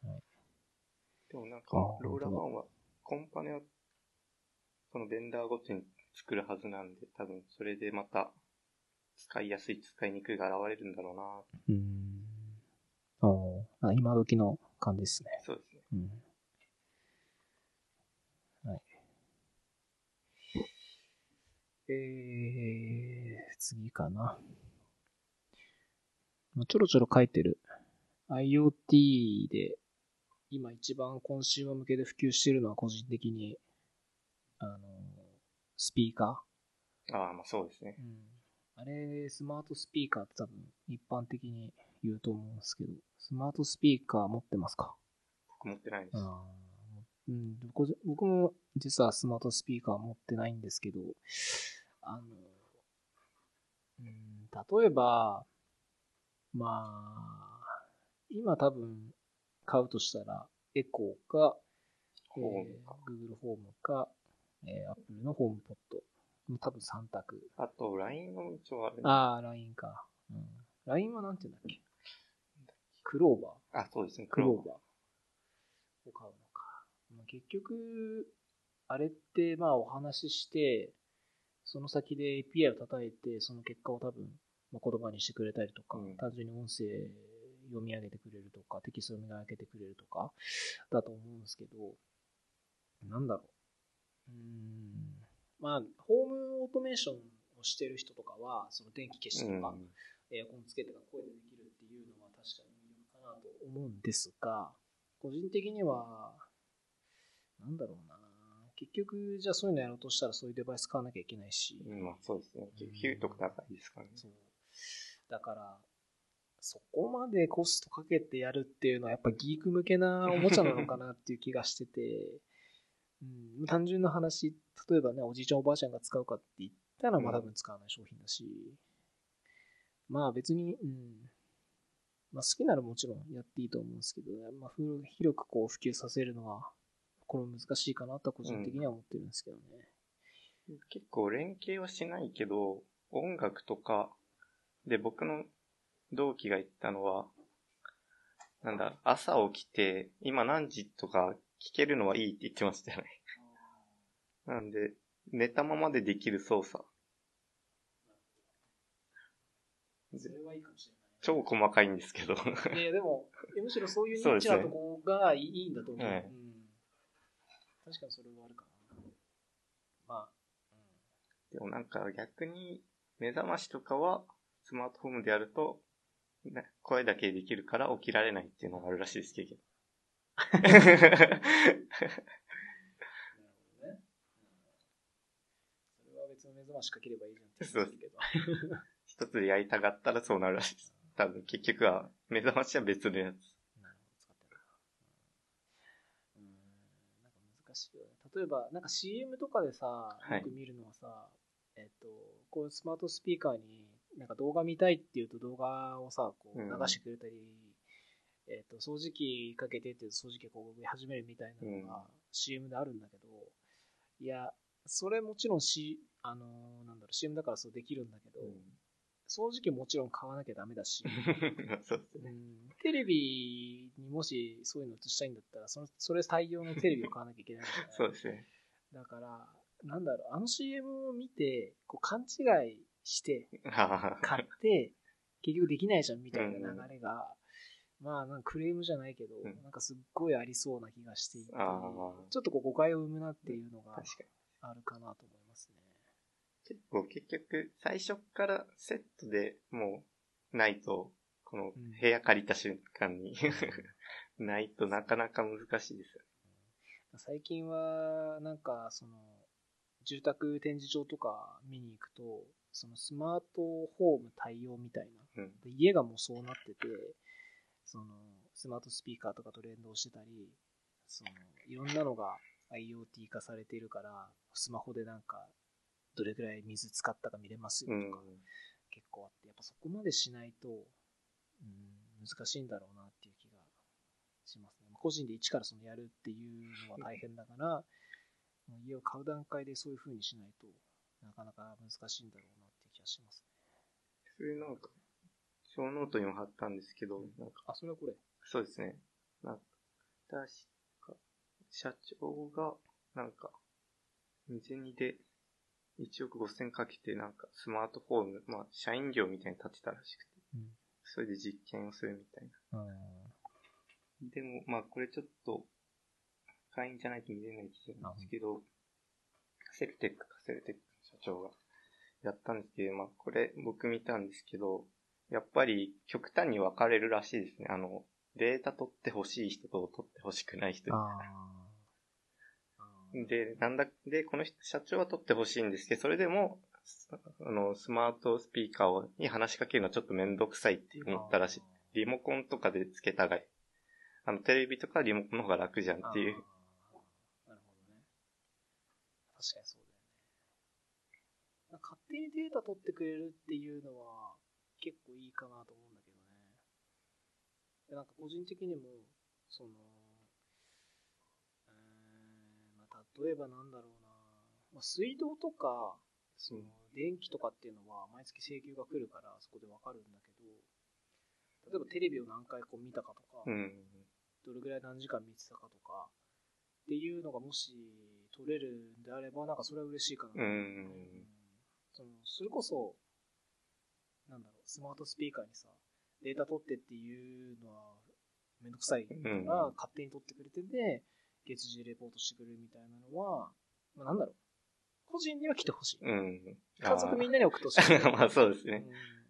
はい。でもなんか、ローラ版は、コンパネを、そのベンダーごとに作るはずなんで、多分それでまた使いやすい、使いにくいが現れるんだろうなうん。ああ、今時の感じですね。そうですね。うん。はい。えー、次かな。ちょろちょろ書いてる IoT で今一番コンシューマー向けで普及してるのは個人的に、あの、スピーカー。ああ、まあそうですね。うんあれ、スマートスピーカーって多分一般的に言うと思うんですけど、スマートスピーカー持ってますか？僕持ってないです。あうん、僕も実はスマートスピーカー持ってないんですけど、あの、うん、例えば、まあ、今多分買うとしたら、エコーか、えー、Google ホームか、えー、Apple のホームポット多分3択。あと、LINE の一応ある、ああ、LINE か。うん。LINE はなんて言うんだっけ？クローバー。あ、そうですね、クローバー。を買うのか。まあ、結局、あれってまあお話しして、その先で API を叩いて、その結果を多分、まあ、言葉にしてくれたりとか、うん単純に音声読み上げてくれるとか、テキスト読み上げてくれるとか、だと思うんですけど、なんだろう。うーん。まあ、ホームオートメーションをしてる人とかは、その電気消しとか、うんエアコンつけてが声でできるっていうのは確かに魅力かなと思うんですが、個人的には、なんだろうな。結局、じゃあそういうのやろうとしたらそういうデバイス買わなきゃいけないし、うん、まあそうですね。ヒューとか高いですからね。そう。だから、そこまでコストかけてやるっていうのはやっぱギーク向けな おもちゃなのかなっていう気がしてて、うん、単純な話、例えばね、おじいちゃんおばあちゃんが使うかって言ったら、まあ多分使わない商品だし、まあ別に、うん、まあ好きならもちろんやっていいと思うんですけど、まあふ広くこう普及させるのは、これ難しいかなとは個人的には思ってるんですけどね。結構連携はしないけど、音楽とか、で、僕の同期が言ったのは、なんだ、朝起きて、今何時とか聞けるのはいいって言ってましたよね。なんで、寝たままでできる操作。それはいいかもしれない。超細かいんですけど。いやでも、むしろそういうニッチなとこがいいんだと思う。はいうん確かにそれはあるかな。まあ、でもなんか逆に、目覚ましとかは、スマートフォンでやると、ね声だけでできるから起きられないっていうのがあるらしいですけど。うん。なるほどね。うんそれは別の目覚ましかければいいじゃんって言うんですけど。一つでやりたかったらそうなるらしいです。多分結局は、目覚ましは別のやつ。なるほど、使ってるな。うん。なんか難しいよね。例えば、なんか CM とかでさ、はいよく見るのはさ、えっと、こういうスマートスピーカーに、なんか動画見たいっていうと動画をさ、こううん。流してくれたり、えっと、掃除機かけてって掃除機がこう始めるみたいなのが CM であるんだけど、いや、それもちろんし、あのーなんだろう、CM だからそうできるんだけど、掃除機もちろん買わなきゃダメだし、そうですね。うん。テレビにもしそういうの映したいんだったら、そのそれ対応のテレビを買わなきゃいけない そうですね。だから、なんだろう、あの CM を見て、こう勘違いして、買って、結局できないじゃんみたいな流れが、まあ、なんかクレームじゃないけど、うん。なんかすっごいありそうな気がしていて、ちあょっとこう誤解を生むなっていうのが。あるかなと思いますね。結構結局、最初からセットでもうないと、このうん。部屋借りた瞬間に ないとなかなか難しいですよ最近は、なんか、その、住宅展示場とか見に行くと、そのスマートホーム対応みたいな、ね。で家がもうそうなってて、その、スマートスピーカーとかと連動してたり、その、いろんなのが IoT 化されているから、スマホでなんか、どれくらい水使ったか見れますようん。とか、結構あって、やっぱそこまでしないと、うん、難しいんだろうなっていう気がしますね。個人で一からそのやるっていうのは大変だから、もう家を買う段階でそういう風にしないとなかなか難しいんだろう気がしますね。それなんか、ショーノートにも貼ったんですけど、なんか、あ、それはこれ。そうですね。なんか、確か、社長が、なんか、水にで1億5千かけて、なんか、スマートホーム、まあ、社員寮みたいに建てたらしくて、うん。それで実験をするみたいな。うん。でも、まあ、これちょっと、会員じゃないと見れない記事なんですけど、カセルテック、カセルテックの社長がやったんですけど、まあ、これ僕見たんですけど、やっぱり極端に分かれるらしいですね。あの、データ取ってほしい人と取ってほしくない人。あーで、なんだ、で、この人、社長は取ってほしいんですけど、それでも、あの、スマートスピーカーをに話しかけるのはちょっとめんどくさいって思ったらしい。リモコンとかでつけたがい。あの、テレビとかリモコンの方が楽じゃんっていう。なるほどね。確かにそう。なんか勝手にデータ取ってくれるっていうのは結構いいかなと思うんだけどね。でなんか個人的にも、その、うーん、まあ、例えばなんだろうな、まあ、水道とか、そのうん、電気とかっていうのは毎月請求が来るからそこでわかるんだけど、例えばテレビを何回こう見たかとか、うん。どれぐらい何時間見てたかとか、っていうのがもし取れるんであれば、なんかそれは嬉しいかな。うん。そのそれこそ、なんだろう、スマートスピーカーにさ、データ取ってっていうのはめんどくさいから、うん勝手に取ってくれてて、月次レポートしてくれるみたいなのは、まあ、なんだろう、個人には来てほしい。うん。家族みんなに送ってほしい。まあそうですねうん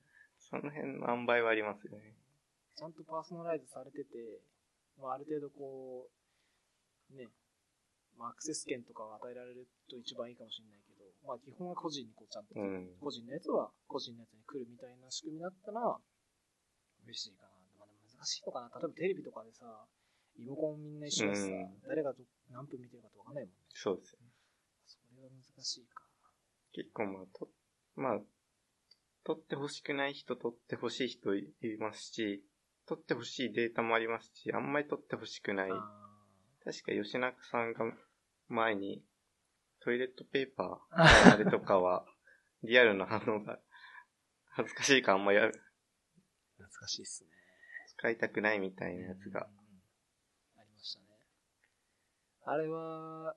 その辺の塩梅はありますよね。ちゃんとパーソナライズされてて、まあ、ある程度こう、ね、まあ、アクセス権とかを与えられると一番いいかもしれないけど、まあ、基本は個人にこうちゃんと、うん。個人のやつは個人のやつに来るみたいな仕組みだったら、嬉しいかな。まあ、でも難しいのかな。例えばテレビとかでさ、リモコンみんな一緒だしさ、うん誰がど何分見てるかってわかんないもんね。そうですよね。それは難しいか。結構まあ、と、まあ、取って欲しくない人、取って欲しい人いますし、取って欲しいデータもありますし、あんまり取って欲しくない。あ確か吉中さんが前に、トイレットペーパー、あれとかは、リアルな反応が、恥ずかしいからあんまやる、ー懐かしいっすね。使いたくないみたいなやつが。うんありましたね。あれは、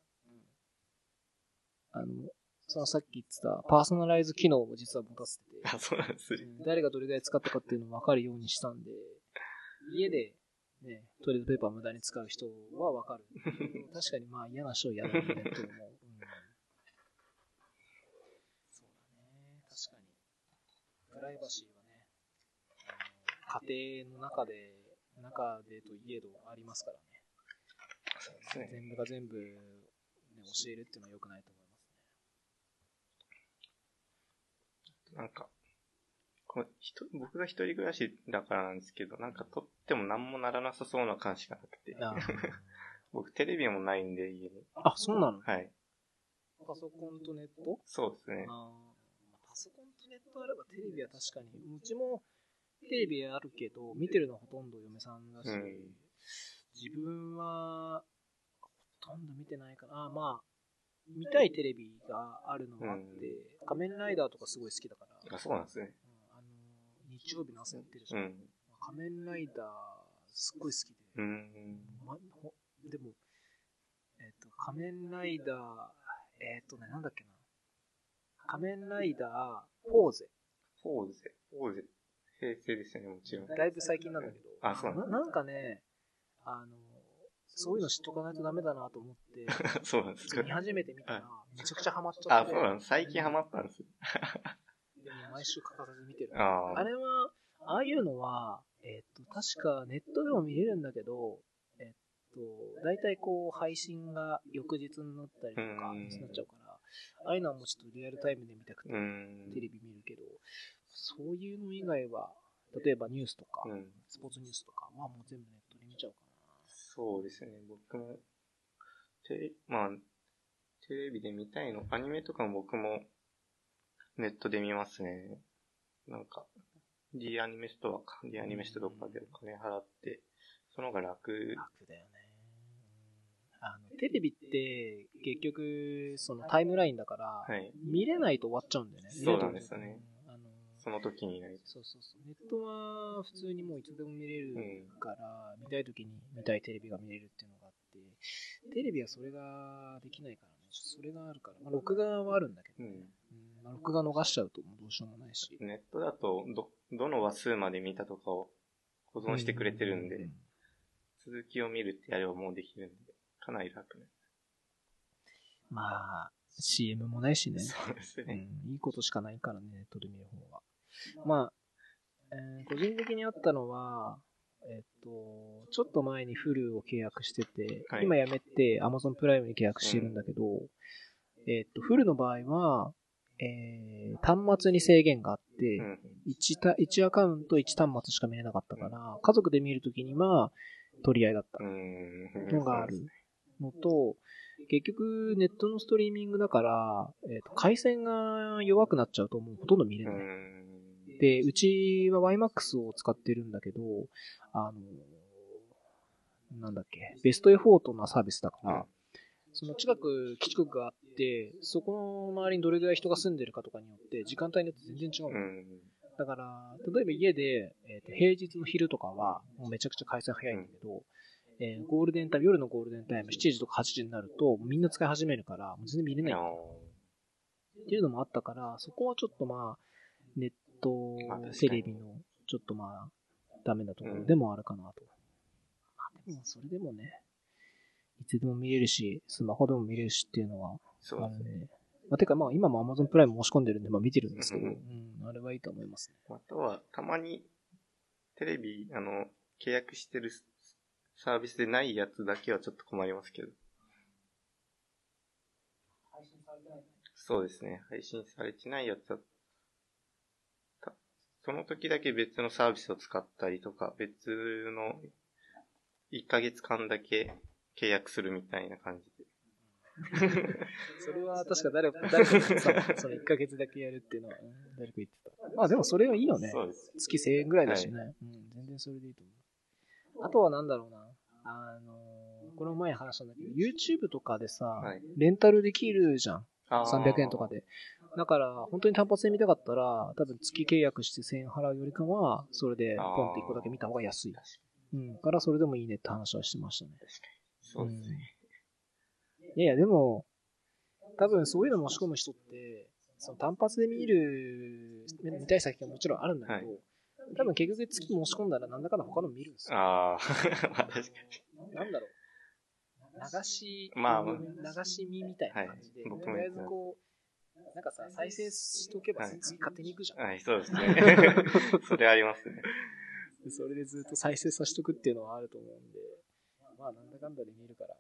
あの、そのさっき言ってたパーソナライズ機能を実は持たせてて、あ、そうなんですね。うん誰がどれぐらい使ったかっていうのも分かるようにしたんで、家で、ね、トイレットペーパー無駄に使う人は分かる。確かにまあ嫌な人は嫌だよねって思う。うん、そうだね。確かに。プライバシーはね、家庭の中で、中でといえどありますからね。そうですね。全部が全部、ね、教えるっていうのは良くないと思いますね。なんか、こうひと僕が一人暮らしだからなんですけど、なんか取っても何もならなさそうな感しかなくて。あ 僕テレビもないんで家に。あ、そうなの？はい。パソコンとネット？そうですね。あーパソコンとあればテレビは確かに、うちもテレビあるけど、見てるのはほとんど嫁さんだし、うん自分はほとんど見てないかな。まあ、見たいテレビがあるのもあって、仮面ライダーとかすごい好きだから、あ、そうなんですね。うんあの日曜日の朝やってるじゃん。うん。仮面ライダーすっごい好きで。うーん。ま、ほでも、えっ、と、仮面ライダー、えっ、とね、なんだっけな。仮面ライダー、フォーゼ。フォーゼ。フォーゼ。平成ですよね、もちろん。だいぶ最近なんだけど。あそうなんだなんかね、あの、そういうの知っとかないとダメだなと思って、そうなんですか。見始めてみたら、めちゃくちゃハマっちゃっあ、て。そうなんです。最近ハマったんですよ。でも毎週欠かさず見てる。ああ。あれは、ああいうのは、えっ、と、確かネットでも見れるんだけど、えっ、と、大体こう、配信が翌日になったりとか、うんになっちゃうから、ああいうのはもうちょっとリアルタイムで見たくて。テレビ見るけど、そういうの以外は、例えばニュースとか、うん。スポーツニュースとかはもう全部ネットで見ちゃうかそうですね。僕も、テレ、まあ、テレビで見たいの、アニメとかも僕もネットで見ますね。なんか、D アニメストアか、D アニメストとかでお金払って、その方が楽。な。楽だよね。うんあの、テレビって、結局、そのタイムラインだから、はい。見れないと終わっちゃうんだよね。そうなんですよねうん。あの、その時にない。そうそうそう。ネットは普通にもういつでも見れるうんから、見たい時に見たいテレビが見れるっていうのがあって、テレビはそれができないからね。それがあるから。まあ、録画はあるんだけど、うん。うんまあ、録画逃しちゃうとどうしようもないし。ネットだと、ど、どの話数まで見たとかを保存してくれてるんで、う続きを見るってやればもうできるんで、かなり楽ね。まあ、CM もないしね。そうですうね。ん、いいことしかないからね、ネットで見る方が。まあ、えー個人的にあったのは、えっと、ちょっと前に Hulu を契約してて、はい今やめて Amazon プライムに契約してるんだけど、えっと、Hulu の場合は、えー端末に制限があって、うん。1, た1アカウント1端末しか見れなかったから、家族で見るときには取り合いだった。のがあるのと、結局ネットのストリーミングだから、えっと回線が弱くなっちゃうともうほとんど見れない。ん。で、うちは YMAX を使ってるんだけど、あの、なんだっけ、ベストエフォートなサービスだから、うんその近く基地局があって、そこの周りにどれぐらい人が住んでるかとかによって、時間帯によって全然違うの。うん。だから、例えば家で、えーと平日の昼とかは、もうめちゃくちゃ回線早いんだけど、えーゴールデンタイム、夜のゴールデンタイム、7時とか8時になると、みんな使い始めるから、もう全然見れないあっていうのもあったから、そこはちょっとまあ、ネットテレビのちょっとまあ、ダメなところでもあるかなと。まあでも、それでもね、いつでも見れるし、スマホでも見れるしっていうのは。あるんで。まあ、てかまあ今も Amazon プライム申し込んでるんで、まあ見てるんですけど、ううんん、あれはいいと思いますね。あとは、たまに、テレビ、あの、契約してるサービスでないやつだけはちょっと困りますけど。そうですね。配信されてないやつは、たその時だけ別のサービスを使ったりとか、別の1ヶ月間だけ契約するみたいな感じで。それは確か誰か、誰かが言ってたわその1ヶ月だけやるっていうのは、うん誰か言ってた。まあでもそれはいいよね。そうです。月1000円ぐらいだしね。うん、全然それでいいと思う。あとはなんだろうな。あのーこの前話したんだけど、YouTube とかでさ、はいレンタルできるじゃん。あー300円とかで。だから、本当に単発で見たかったら、多分月契約して1000円払うよりかは、それでポンって1個だけ見た方が安い。うん。からそれでもいいねって話はしてましたね。に。そうですね。いやいや、でも、多分そういうの申し込む人って、その単発で見る、見たい先がもちろんあるんだけど、は多分結局月申し込んだらなんだかんだ他の見るんですよ。あ あ、まあ確かに。なんだろう。流し、まあまあ流し見みたいな感じで、はい僕とりあえずこう、なんかさ、再生しとけばはい次勝手に行くじゃん。はい、そうですね。それありますね。でそれでずっと再生させとくっていうのはあると思うんで、まあなんだかんだで見るから。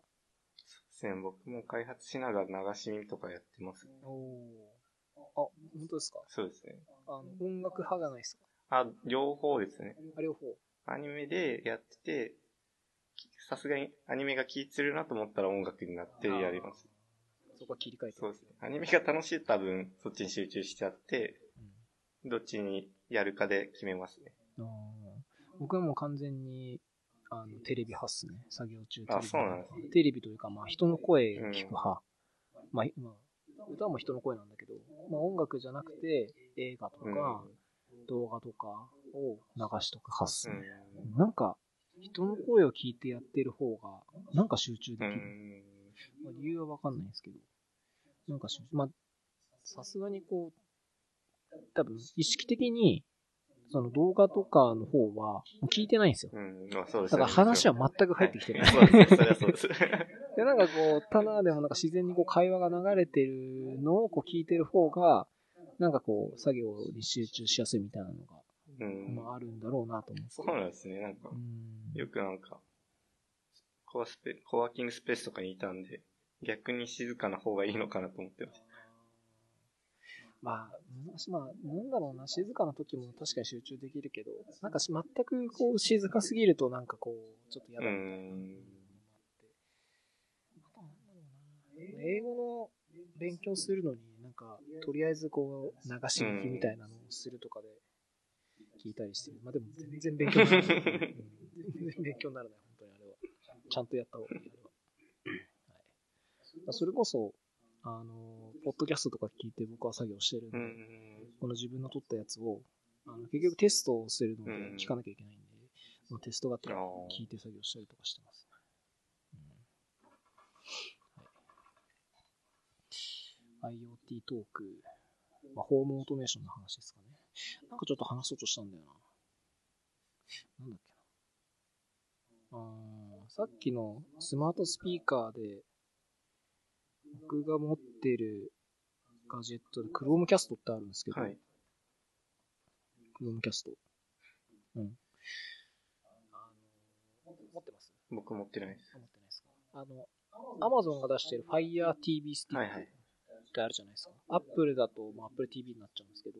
そうですね。僕も開発しながら流し見とかやってます。おお。あ、本当ですか？そうですね。あの、音楽派がないですかあ、両方ですね。あ、両方。アニメでやってて、きさすがにアニメが気ぃつるなと思ったら音楽になってやります。そこは切り替えて。そうですね。アニメが楽しいと多分そっちに集中しちゃって、うんどっちにやるかで決めますね。あー僕はもう完全に、あの、テレビ派っすね。作業中テレビ。あそうなんですテレビというか、まあ、人の声聞く派。まあ、まあ、歌も人の声なんだけど、まあ、音楽じゃなくて、映画とか、動画とかを流しとく派っすうね。ん。なんか、人の声を聞いてやってる方が、なんか集中でうきる。ん。まあ、理由はわかんないんですけど、なんか集中、まあ、さすがにこう、多分、意識的に、その動画とかの方は、聞いてないんですよ。うん。まあそうですだから話は全く入ってきてない。そうですね。それはそうです。で、なんかこう、棚でもなんか自然にこう会話が流れてるのをこう聞いてる方が、なんかこう、作業に集中しやすいみたいなのが、うん。まああるんだろうなと思って。そうなんですね。なんかう、んよくなんか、コアスペ、コワーキングスペースとかにいたんで、逆に静かな方がいいのかなと思ってましまあ、昔まあ、なんだろうな、静かな時も確かに集中できるけど、なんかし全くこう、静かすぎるとなんかこう、ちょっと嫌だみたいなのもん。あって。あとなんだろうな、英語の勉強するのに、なんか、とりあえずこう、流し聞きみたいなのをするとかで聞いたりしてる。まあでも全然勉強にならない。う ん全然勉強にならない、本当にあれは。ちゃんとやった方がいい、あれは。はい、それこそ、あの、ポッドキャストとか聞いて僕は作業してるんで、うん。この自分の取ったやつを、あの結局テストをするのでうん聞かなきゃいけないんで、そのテストがてらあー聞いて作業したりとかしてます、うんはい IoT トーク、まあ、ホームオートメーションの話ですかね。なんかちょっと話そうとしたんだよな。なんだっけな。あーさっきのスマートスピーカーで、僕が持ってるガジェットで Chromecast ってあるんですけど、はい。Chromecast。うん。あの、持ってます？僕持ってないです。持ってないですかあの、Amazon が出してる Fire TV スティックはいはい。ってあるじゃないですか。Apple だと、まあ、Apple TV になっちゃうんですけど、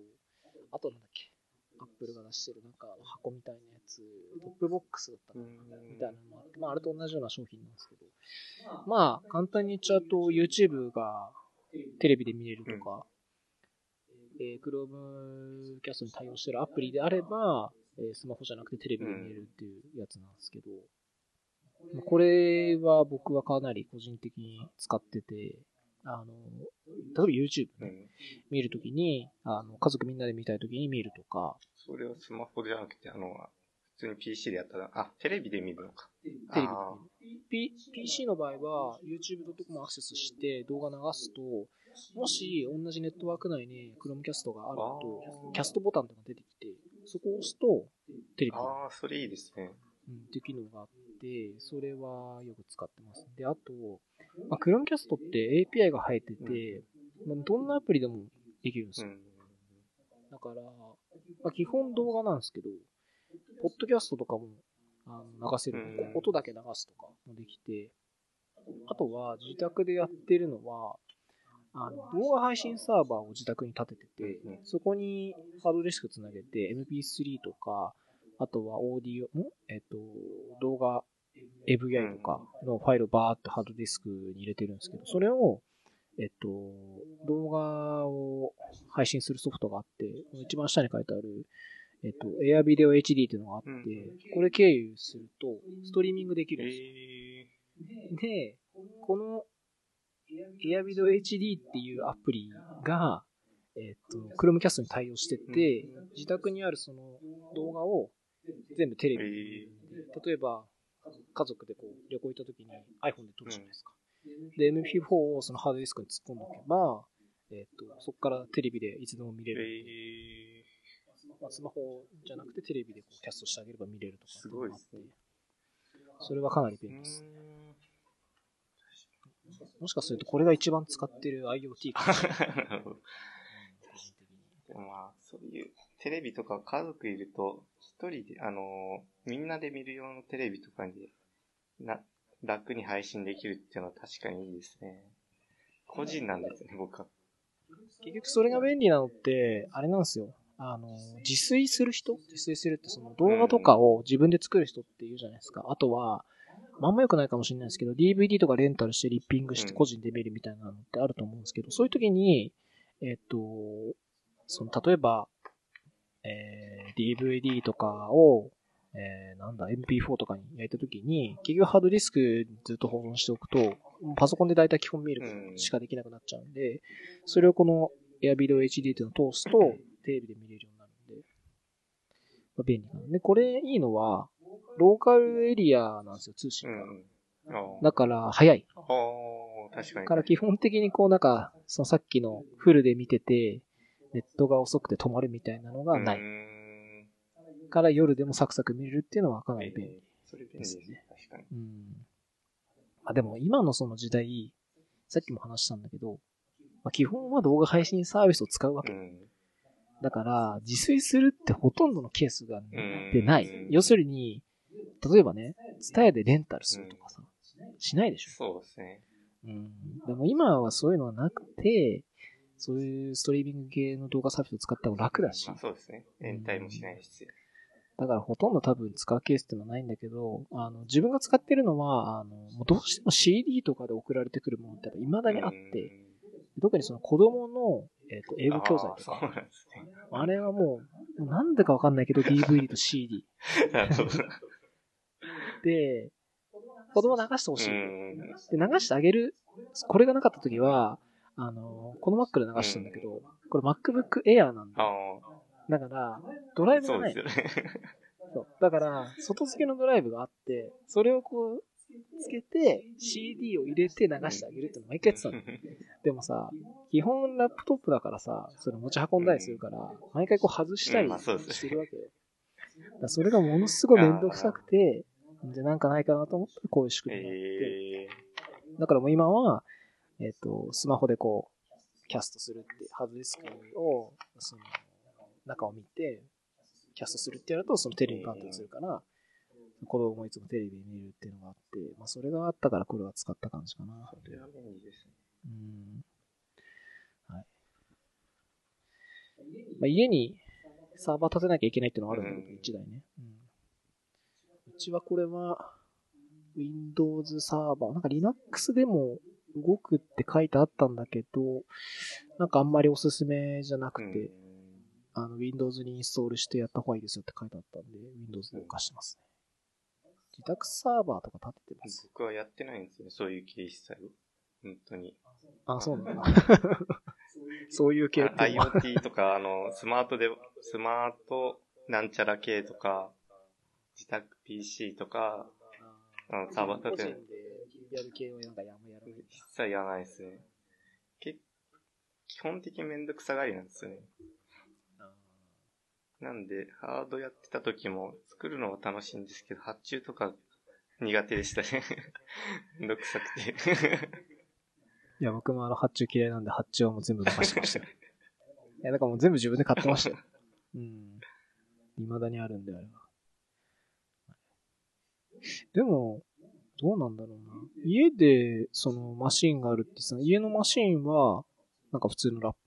あとなんだっけ Apple が出してるなんか箱みたいなやつ、トップボックスだったかなみたいなのもあって、まあ、あれと同じような商品なんですけど、まあ、簡単に言っちゃうと、YouTube がテレビで見れるとか、えー、Chromecast に対応してるアプリであれば、えースマホじゃなくてテレビで見れるっていうやつなんですけど、まあこれは僕はかなり個人的に使ってて、あの、例えば YouTube ね、うん。見るときに、あの、家族みんなで見たいときに見るとか、それはスマホじゃなくて、あの、普通に PC でやったら、あ、テレビで見るのか。テレビであ見る P PC の場合は YouTube.com アクセスして動画流すと、もし同じネットワーク内に Chromecast があるとキャストボタンとか出てきて、そこを押すとテレビにああ、それいいですね。うんっていう機能があって、それはよく使ってます。で、あと、まあ、Chromecast って API が入ってて、まあどんなアプリでもできるんですよ。うん。だから、まあ、基本動画なんですけど、ポッドキャストとかもあの流せる、うん音だけ流すとかもできて、あとは自宅でやってるのは、あの動画配信サーバーを自宅に立ててて、そこにハードディスクつなげて MP3 とか、あとはオーディオ、ん？えっと、動画 AVI とかのファイルをバーってハードディスクに入れてるんですけど、それを、えっと、動画を配信するソフトがあって、この一番下に書いてある、えっと、Air Video HD っていうのがあって、うん。これ経由すると、ストリーミングできえるんですよ。ー、で、この Air Video HD っていうアプリが、えっと、Chromecast に対応してて、自宅にあるその動画を全部テレビえ例えば、家族でこう旅行行った時に iPhone で撮るじゃないですか。で、MP4 をそのハードディスクに突っ込んでおけば、えっ、と、そこからテレビでいつでも見れー、る。えまあ、スマホじゃなくてテレビでこうキャストしてあげれば見れるとかすごいですねそれはかなりー、便利です。うもしかするとこれが一番使ってる IoT かもしれない。まあ、そういう、テレビとか家族いると、一人で、あのーみんなで見る用のテレビとかに、な、楽に配信できるっていうのは確かにいいですね。個人なんですね、僕は。結局それが便利なのって、あれなんですよ。あの、自炊する人？自炊するってその動画とかを自分で作る人って言うじゃないですか。あとは、まんま良くないかもしれないですけど、DVD とかレンタルしてリッピングしてうん個人で見るみたいなのってあると思うんですけど、そういう時に、えっと、その、例えば、えー DVD とかを、えーなんだ、MP4 とかに焼いた時に、結局ハードディスクにずっと保存しておくと、パソコンで大体基本見るうんしかできなくなっちゃうんで、それをこの Airvideo HD っていうのを通すと、テレビで見れるようになるんで、まあ、便利なので、これいいのは、ローカルエリアなんですよ、通信が。だから、早い。確かに。だから基本的にこうなんか、そのさっきのフルで見てて、ネットが遅くて止まるみたいなのがない。から夜でもサクサク見れるっていうのはかなり便利。えーそれ便利ですね。確かに。うん。まあでも今のその時代、さっきも話したんだけど、まあ、基本は動画配信サービスを使うわけ。うん。だから、自炊するってほとんどのケースがんでないうん。要するに、例えばね、ツタヤでレンタルするとかさ、しないでしょ。そうですね。うん。でも今はそういうのはなくて、そういうストリーミング系の動画サービスを使った方が楽だしまあ、そうですね。延滞もしないし。だからほとんど多分使うケースってのはないんだけど、あの、自分が使ってるのは、あの、もうどうしても CD とかで送られてくるものって未だにあって、特にその子供の、えっ、と、英語教材とあーか、そうなんですね。あれはもう、なんでかわかんないけど DVD と CD。で、子供流してほしい。うん。で、流してあげる。これがなかった時は、あの、この Mac で流したんだけど、これ MacBook Air なんだ。あだから、ドライあ、ブがないそうです。よね。そうだから、外付けのドライブがあって、それをこう、つけて、CD を入れて流してあげるって毎回やってたの。でもさ、基本ラップトップだからさ、それ持ち運んだりするから、毎回こう外したりしてるわけよ。だそれがものすごいめんどくさくて、じゃあなんかないかなと思ったらこういう仕組みがあって、えだからもう今は、えっ、と、スマホでこう、キャストするって、ハードディスクを、その、中を見て、キャストするってやると、そのテレビにパンと映るから、子供もいつもテレビで見れるっていうのがあって、まあそれがあったからこれは使った感じかな。ー、それは便利ですね。うん。はい。まあ、家にサーバー立てなきゃいけないっていうのがあるんだけど、うん一台ね。うん。うちはこれは、Windows サーバー、なんか Linux でも動くって書いてあったんだけど、なんかあんまりおすすめじゃなくて、うんあの、Windows にインストールしてやった方がいいですよって書いてあったんで、Windows で動かしてますね。自宅サーバーとか立ててます？僕はやってないんですよね、そういう系一切を。本当に。あ、そうなんだ。そういう系って IoT とか、あの、スマートで、スマートなんちゃら系とか、自宅 PC とか、あのサーバー立てでやる系はなんかやむやらないんだ。一切やらないですね。け基本的にめんどくさがりなんですよね。なんで、ハードやってた時も作るのは楽しいんですけど、発注とか苦手でしたね。めんどくさくて。いや、僕もあの発注嫌いなんで発注はもう全部任してましたよ。いや、だからもう全部自分で買ってましたよ。うん。未だにあるんで、あれは。でも、どうなんだろうな。家で、その、マシンがあるってさ、家のマシンは、なんか普通のラップ、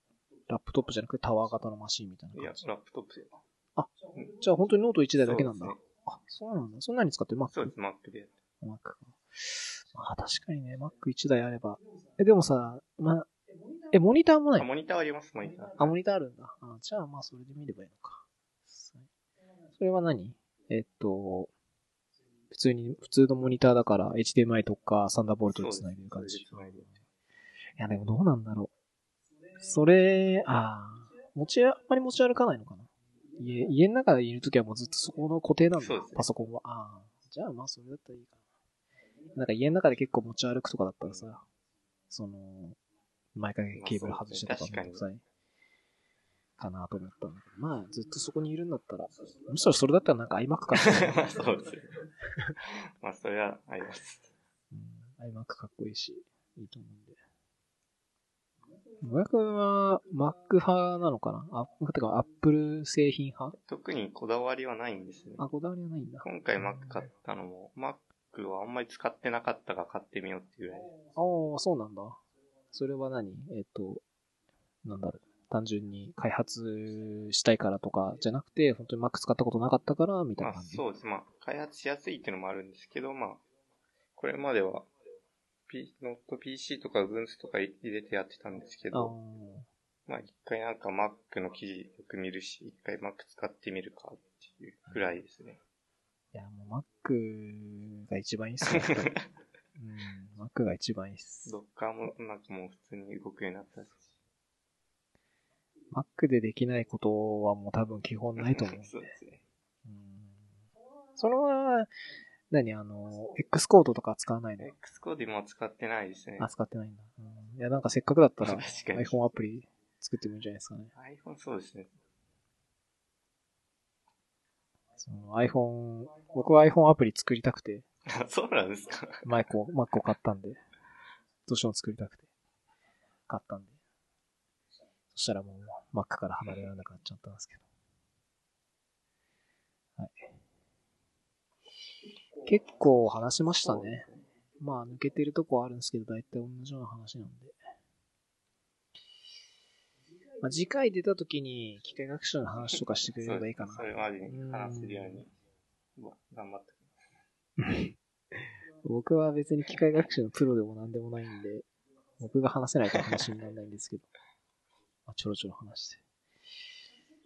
ラップトップじゃなくてタワー型のマシンみたいないやラップトップで。じゃあ本当にノート1台だけなんだ。そうですねあ、そうなんだ。そんなに使ってる？Mac? そうです、Mac で。Mac か。まあ確かにね、Mac1 台あれば。え、でもさ、まあ、え、モニターもない？あ、モニターあります、モニター。あ、モニターあるんだ。あじゃあまあそれで見ればいいのか。それは何？えっと、普通に、普通のモニターだから HDMI とかサンダーボルトで繋いでる感じ。いやでもどうなんだろう。それ、ああ、持ち、あんまり持ち歩かないのかな家、家の中でいるときはもうずっとそこの固定なんだ。そうですねパソコンは。ああ、じゃあまあそれだったらいいかな。なんか家の中で結構持ち歩くとかだったらさ、その、毎回ケーブル外してとかめんどくさいかなと思ったんだけど、まあずっとそこにいるんだったら、むしろそれだったらなんか iMac かな。そうですね。まあ、それはあります。うん、iMac かっこいいし、いいと思うんで。野く君は Mac 派なのかな？あ、てか Apple 製品派？特にこだわりはないんですね。あ、こだわりはないんだ。今回 Mac 買ったのも、Mac はあんまり使ってなかったが買ってみようっていうぐらい。ああ、そうなんだ。それは何？えっ、と、なんだろう。単純に開発したいからとかじゃなくて、本当に Mac 使ったことなかったから、みたいまあな感じ？そうです。まあ、開発しやすいっていうのもあるんですけど、まあ、これまでは、P、ノット PC とか Ubuntu とか入れてやってたんですけあど、まあ一回なんか Mac の記事よく見るし、一回 Mac 使ってみるかっていうぐらいですね。いや、もう Mac が一番いいっすよ。うん、Mac が一番いいっす。Docker もなんかもう普通に動くようになったし。Mac でできないことはもう多分基本ないと思うんで。そうですね。うんそれは、何あの、X コードとか使わないの？Xcode も使ってないですね。あ、使ってないんだ。うんいや、なんかせっかくだったら iPhone アプリ作ってもいいんじゃないですかね。iPhone そうですね。その iPhone、僕は iPhone アプリ作りたくて、あ そうなんですか？マイクを、Mac を買ったんで、どうしても作りたくて、買ったんで。そしたらもう Mac から離れられなくなっちゃったんですけど。はい。結構話しましたね。まあ抜けてるとこはあるんですけど、大体同じような話なんで。まあ、次回出た時に機械学習の話とかしてくれればいいかなそ。れまでに話せるように、頑張って。僕は別に機械学習のプロでも何でもないんで、僕が話せないと話にならないんですけど、まあ、ちょろちょろ話して。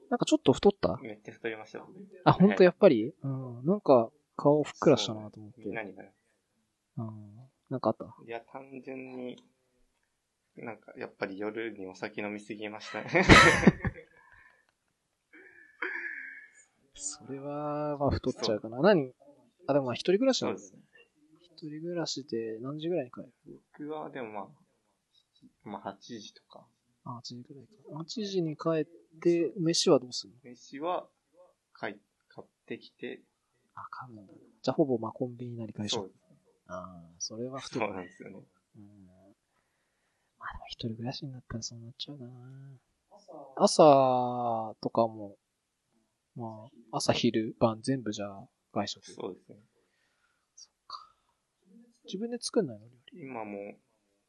なんかちょっと太った？めっちゃ太りました。あ、ほんとややっぱり？うん。なんか顔ふっくらしたなと思って。何がうん。なんかあった？いや、単純に、なんか、やっぱり夜にお酒飲みすぎましたね。それは、まあ太っちゃうかな。何？あ、でもまあ一人暮らしなんですね。。一人暮らしで何時ぐらいに帰る？僕はでもまあ、まあ8時とか。あ、8時ぐらいか。8時に帰って、飯はどうするの？飯は、買い、買ってきて、あ、買うんだ。じゃあほぼまあコンビニなり会社そう。ああ、それは太そうる。なんですよね。うん。まあでも一人暮らしになったらそうなっちゃうかな。朝とかも、まあ、朝昼晩全部じゃあ外食。そうですね。自分で作んないの料理？今もう、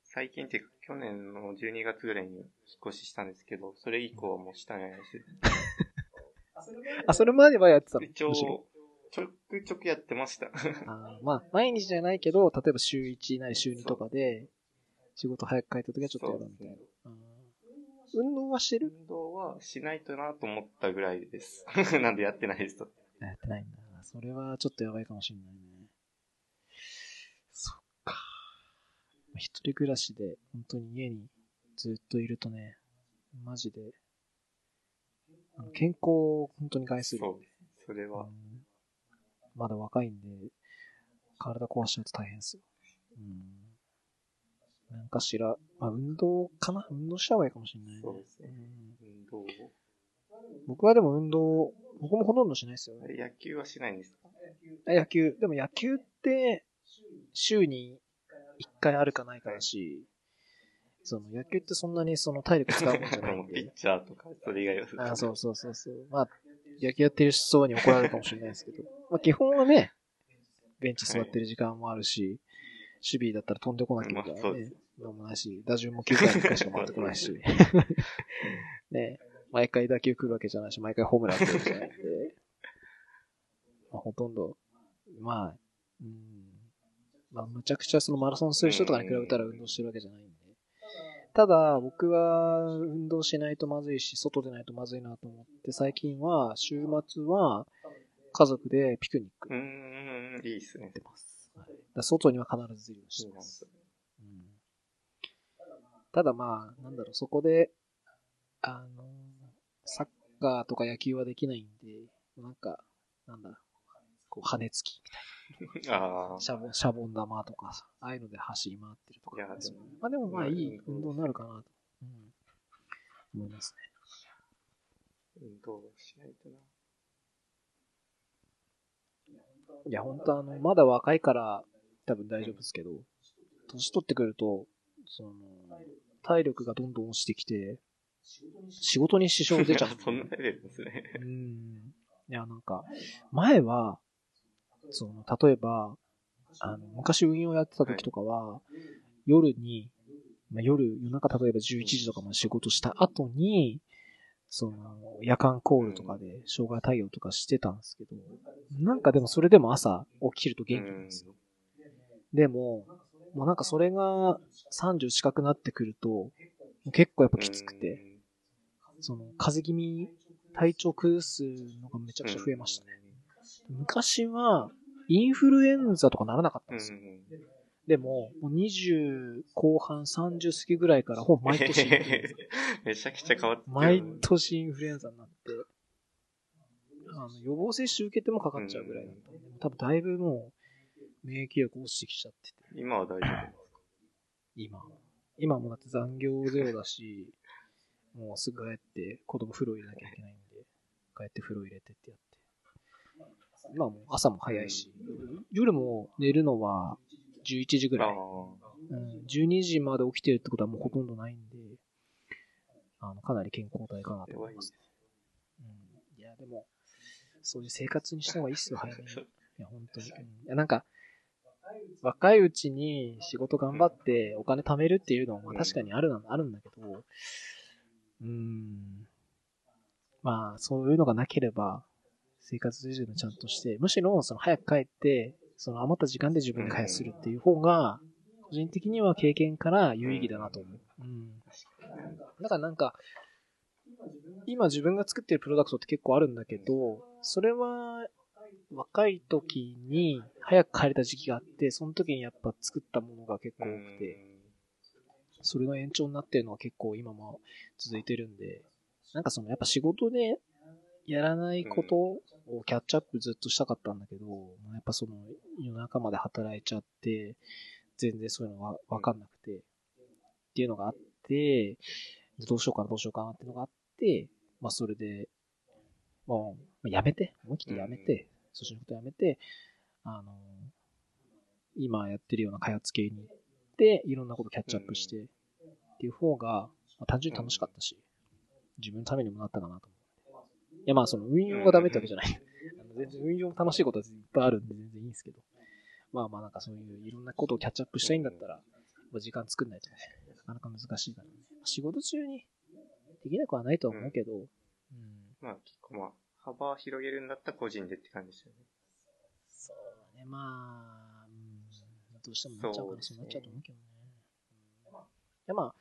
最近っていうか、去年の12月ぐらいに引っ越ししたんですけど、それ以降はもうしたないです。あ、それまではやってたの？一応ちょくちょくやってました。あーまあ、毎日じゃないけど、例えば週1なり週2とかで、仕事早く帰った時はちょっとやるみたいな。運動はしてる？運動はしないとなと思ったぐらいです。なんでやってないですと。やってないんだ。それはちょっとやばいかもしれないね。そっか。一人暮らしで、本当に家にずっといるとね、マジで、あの健康を本当に害する。そう。それは、うんまだ若いんで、体壊しちゃうと大変ですよ。うん。なんかしら、まあ運動かな？運動した方がいいかもしれない、ね。そうですねん運動僕はでも運動、僕もほとんどしないですよね。野球はしないんですか？あ野球、でも野球って、週に1回あるかないかだし、その野球ってそんなにその体力使うもんじゃないん ピッで。チャーとか、それ以外は。あそうそうそうそう。まあ、野球やってる人に怒られるかもしれないですけど、まあ基本はね、ベンチ座ってる時間もあるし、守備だったら飛んでこなきゃいけないね。なんもないし、打順も9回に1回しか回ってこないし。ね毎回打球来るわけじゃないし、毎回ホームラン来るわけじゃないんで、まあ、ほとんど、まあ、うん、まあ、むちゃくちゃそのマラソンする人とかに比べたら運動してるわけじゃないんで。ただ、僕は運動しないとまずいし、外でないとまずいなと思って、最近は、週末は、家族でピクニック。うん、いいっすね。だ外には必ず出るしてます。うん。ただまあ、なんだろう、そこで、あの、サッカーとか野球はできないんで、なんか、なんだ、こう、羽根つきみたいあな、シャボン、シャボン玉とかさ、ああいうので走り回ってるとか。いやでもまあでもまあいいうん運動になるかなと、うん、思いますね。あ、運動しないとな。いや、本当あの、まだ若いから多分大丈夫ですけど、年取ってくると、その、体力がどんどん落ちてきて、仕事に支障出ちゃう。そんなレベルですね。うん。いや、なんか、前は、その、例えば、あの、昔運用やってた時とかは、夜に、まあ、夜、夜中例えば11時とかまで仕事した後に、その、夜間コールとかで障害対応とかしてたんですけど、なんかでもそれでも朝起きると元気なんですよ。でも、もうなんかそれが30近くなってくると、結構やっぱきつくて、その、風邪気味、体調崩すのがめちゃくちゃ増えましたね。昔は、インフルエンザとかならなかったうんん。ですよ。でも、もう20後半30過ぎぐらいから、ほぼ毎年。めちゃくちゃ変わってる毎年インフルエンザになって、あの予防接種受けてもかかっちゃうぐらいだったんで、多分だいぶもう、免疫力落ちてきちゃってて、今は大丈夫ですか？今。今もだって残業ゼロだし、もうすぐ帰って子供風呂入れなきゃいけないんで、帰って風呂入れてってやって。今もう朝も早いし、夜も寝るのは11時ぐらい。あうん、12時まで起きてるってことはもうほとんどないんで、あの、かなり健康体かなと思いますね。うん。いや、でも、そういう生活にした方がいいっすよ、早めに。いや、本当に。うん、いや、なんか、若いうちに仕事頑張ってお金貯めるっていうのはまあ確かにあるな、あるんだけど、うーん。まあ、そういうのがなければ、生活水準ちゃんとして、むしろ、その早く帰って、その余った時間で自分で開発するっていう方が、個人的には経験から有意義だなと思う。うん。だからなんか、今自分が作ってるプロダクトって結構あるんだけど、それは若い時に早く帰れた時期があって、その時にやっぱ作ったものが結構多くて、それが延長になってるのは結構今も続いてるんで、なんかそのやっぱ仕事でやらないことをキャッチアップずっとしたかったんだけど、やっぱその夜中まで働いちゃって、全然そういうのがわかんなくて、っていうのがあって、どうしようかなどうしようかなっていうのがあって、まあそれで、もう、まあやめて、思い切ってやめて、そっちのことやめて、あの、今やってるような開発系に行って、いろんなことキャッチアップして、っていう方が、まあ単純に楽しかったし、自分のためにもなったかなと。いやまあその運用がダメってわけじゃない。あの全然運用楽しいことはいっぱいあるんで全然いいんですけど。まあまあなんかそういういろんなことをキャッチアップしたいんだったら、まあ時間作んないとね、なかなか難しいからね。仕事中にできなくはないとは思うけど、うん。まあ、結構まあ、幅を広げるんだったら個人でって感じですよね。そうだね、まあ、うん、どうしてもなっちゃうからそうなっちゃうと思うけどね。うん、いやまあ、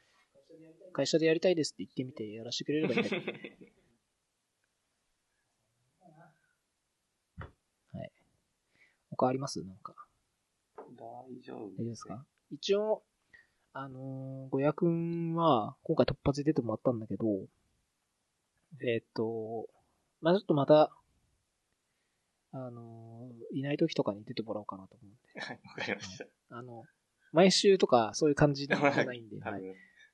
会社でやりたいですって言ってみてやらせてくれればいいんだけどね。はい。他あります？なんか。大丈夫大丈夫ですか？一応、あのー、ごやくんは、今回突発で出てもらったんだけど、えーっと、まあちょっとまた、あのー、いない時とかに出てもらおうかなと思うんで。はい、わかりました。あの、毎週とかそういう感じではないんで、多はい。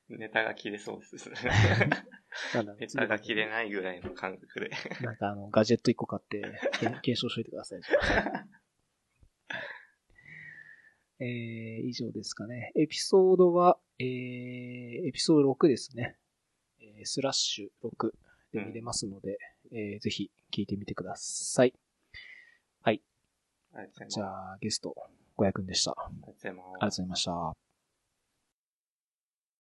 分、ネタが切れそうです。なんだネタが切れないぐらいの感覚で。なんかあの、ガジェット1個買って、けん 検証しといてください。えー、以上ですかね。エピソードは、えー、エピソード6ですね。えースラッシュ6で見れますので、えーぜひ聞いてみてください。ありがとうござい。じゃあ、ゲスト、小谷くんでした。ありがとうございました。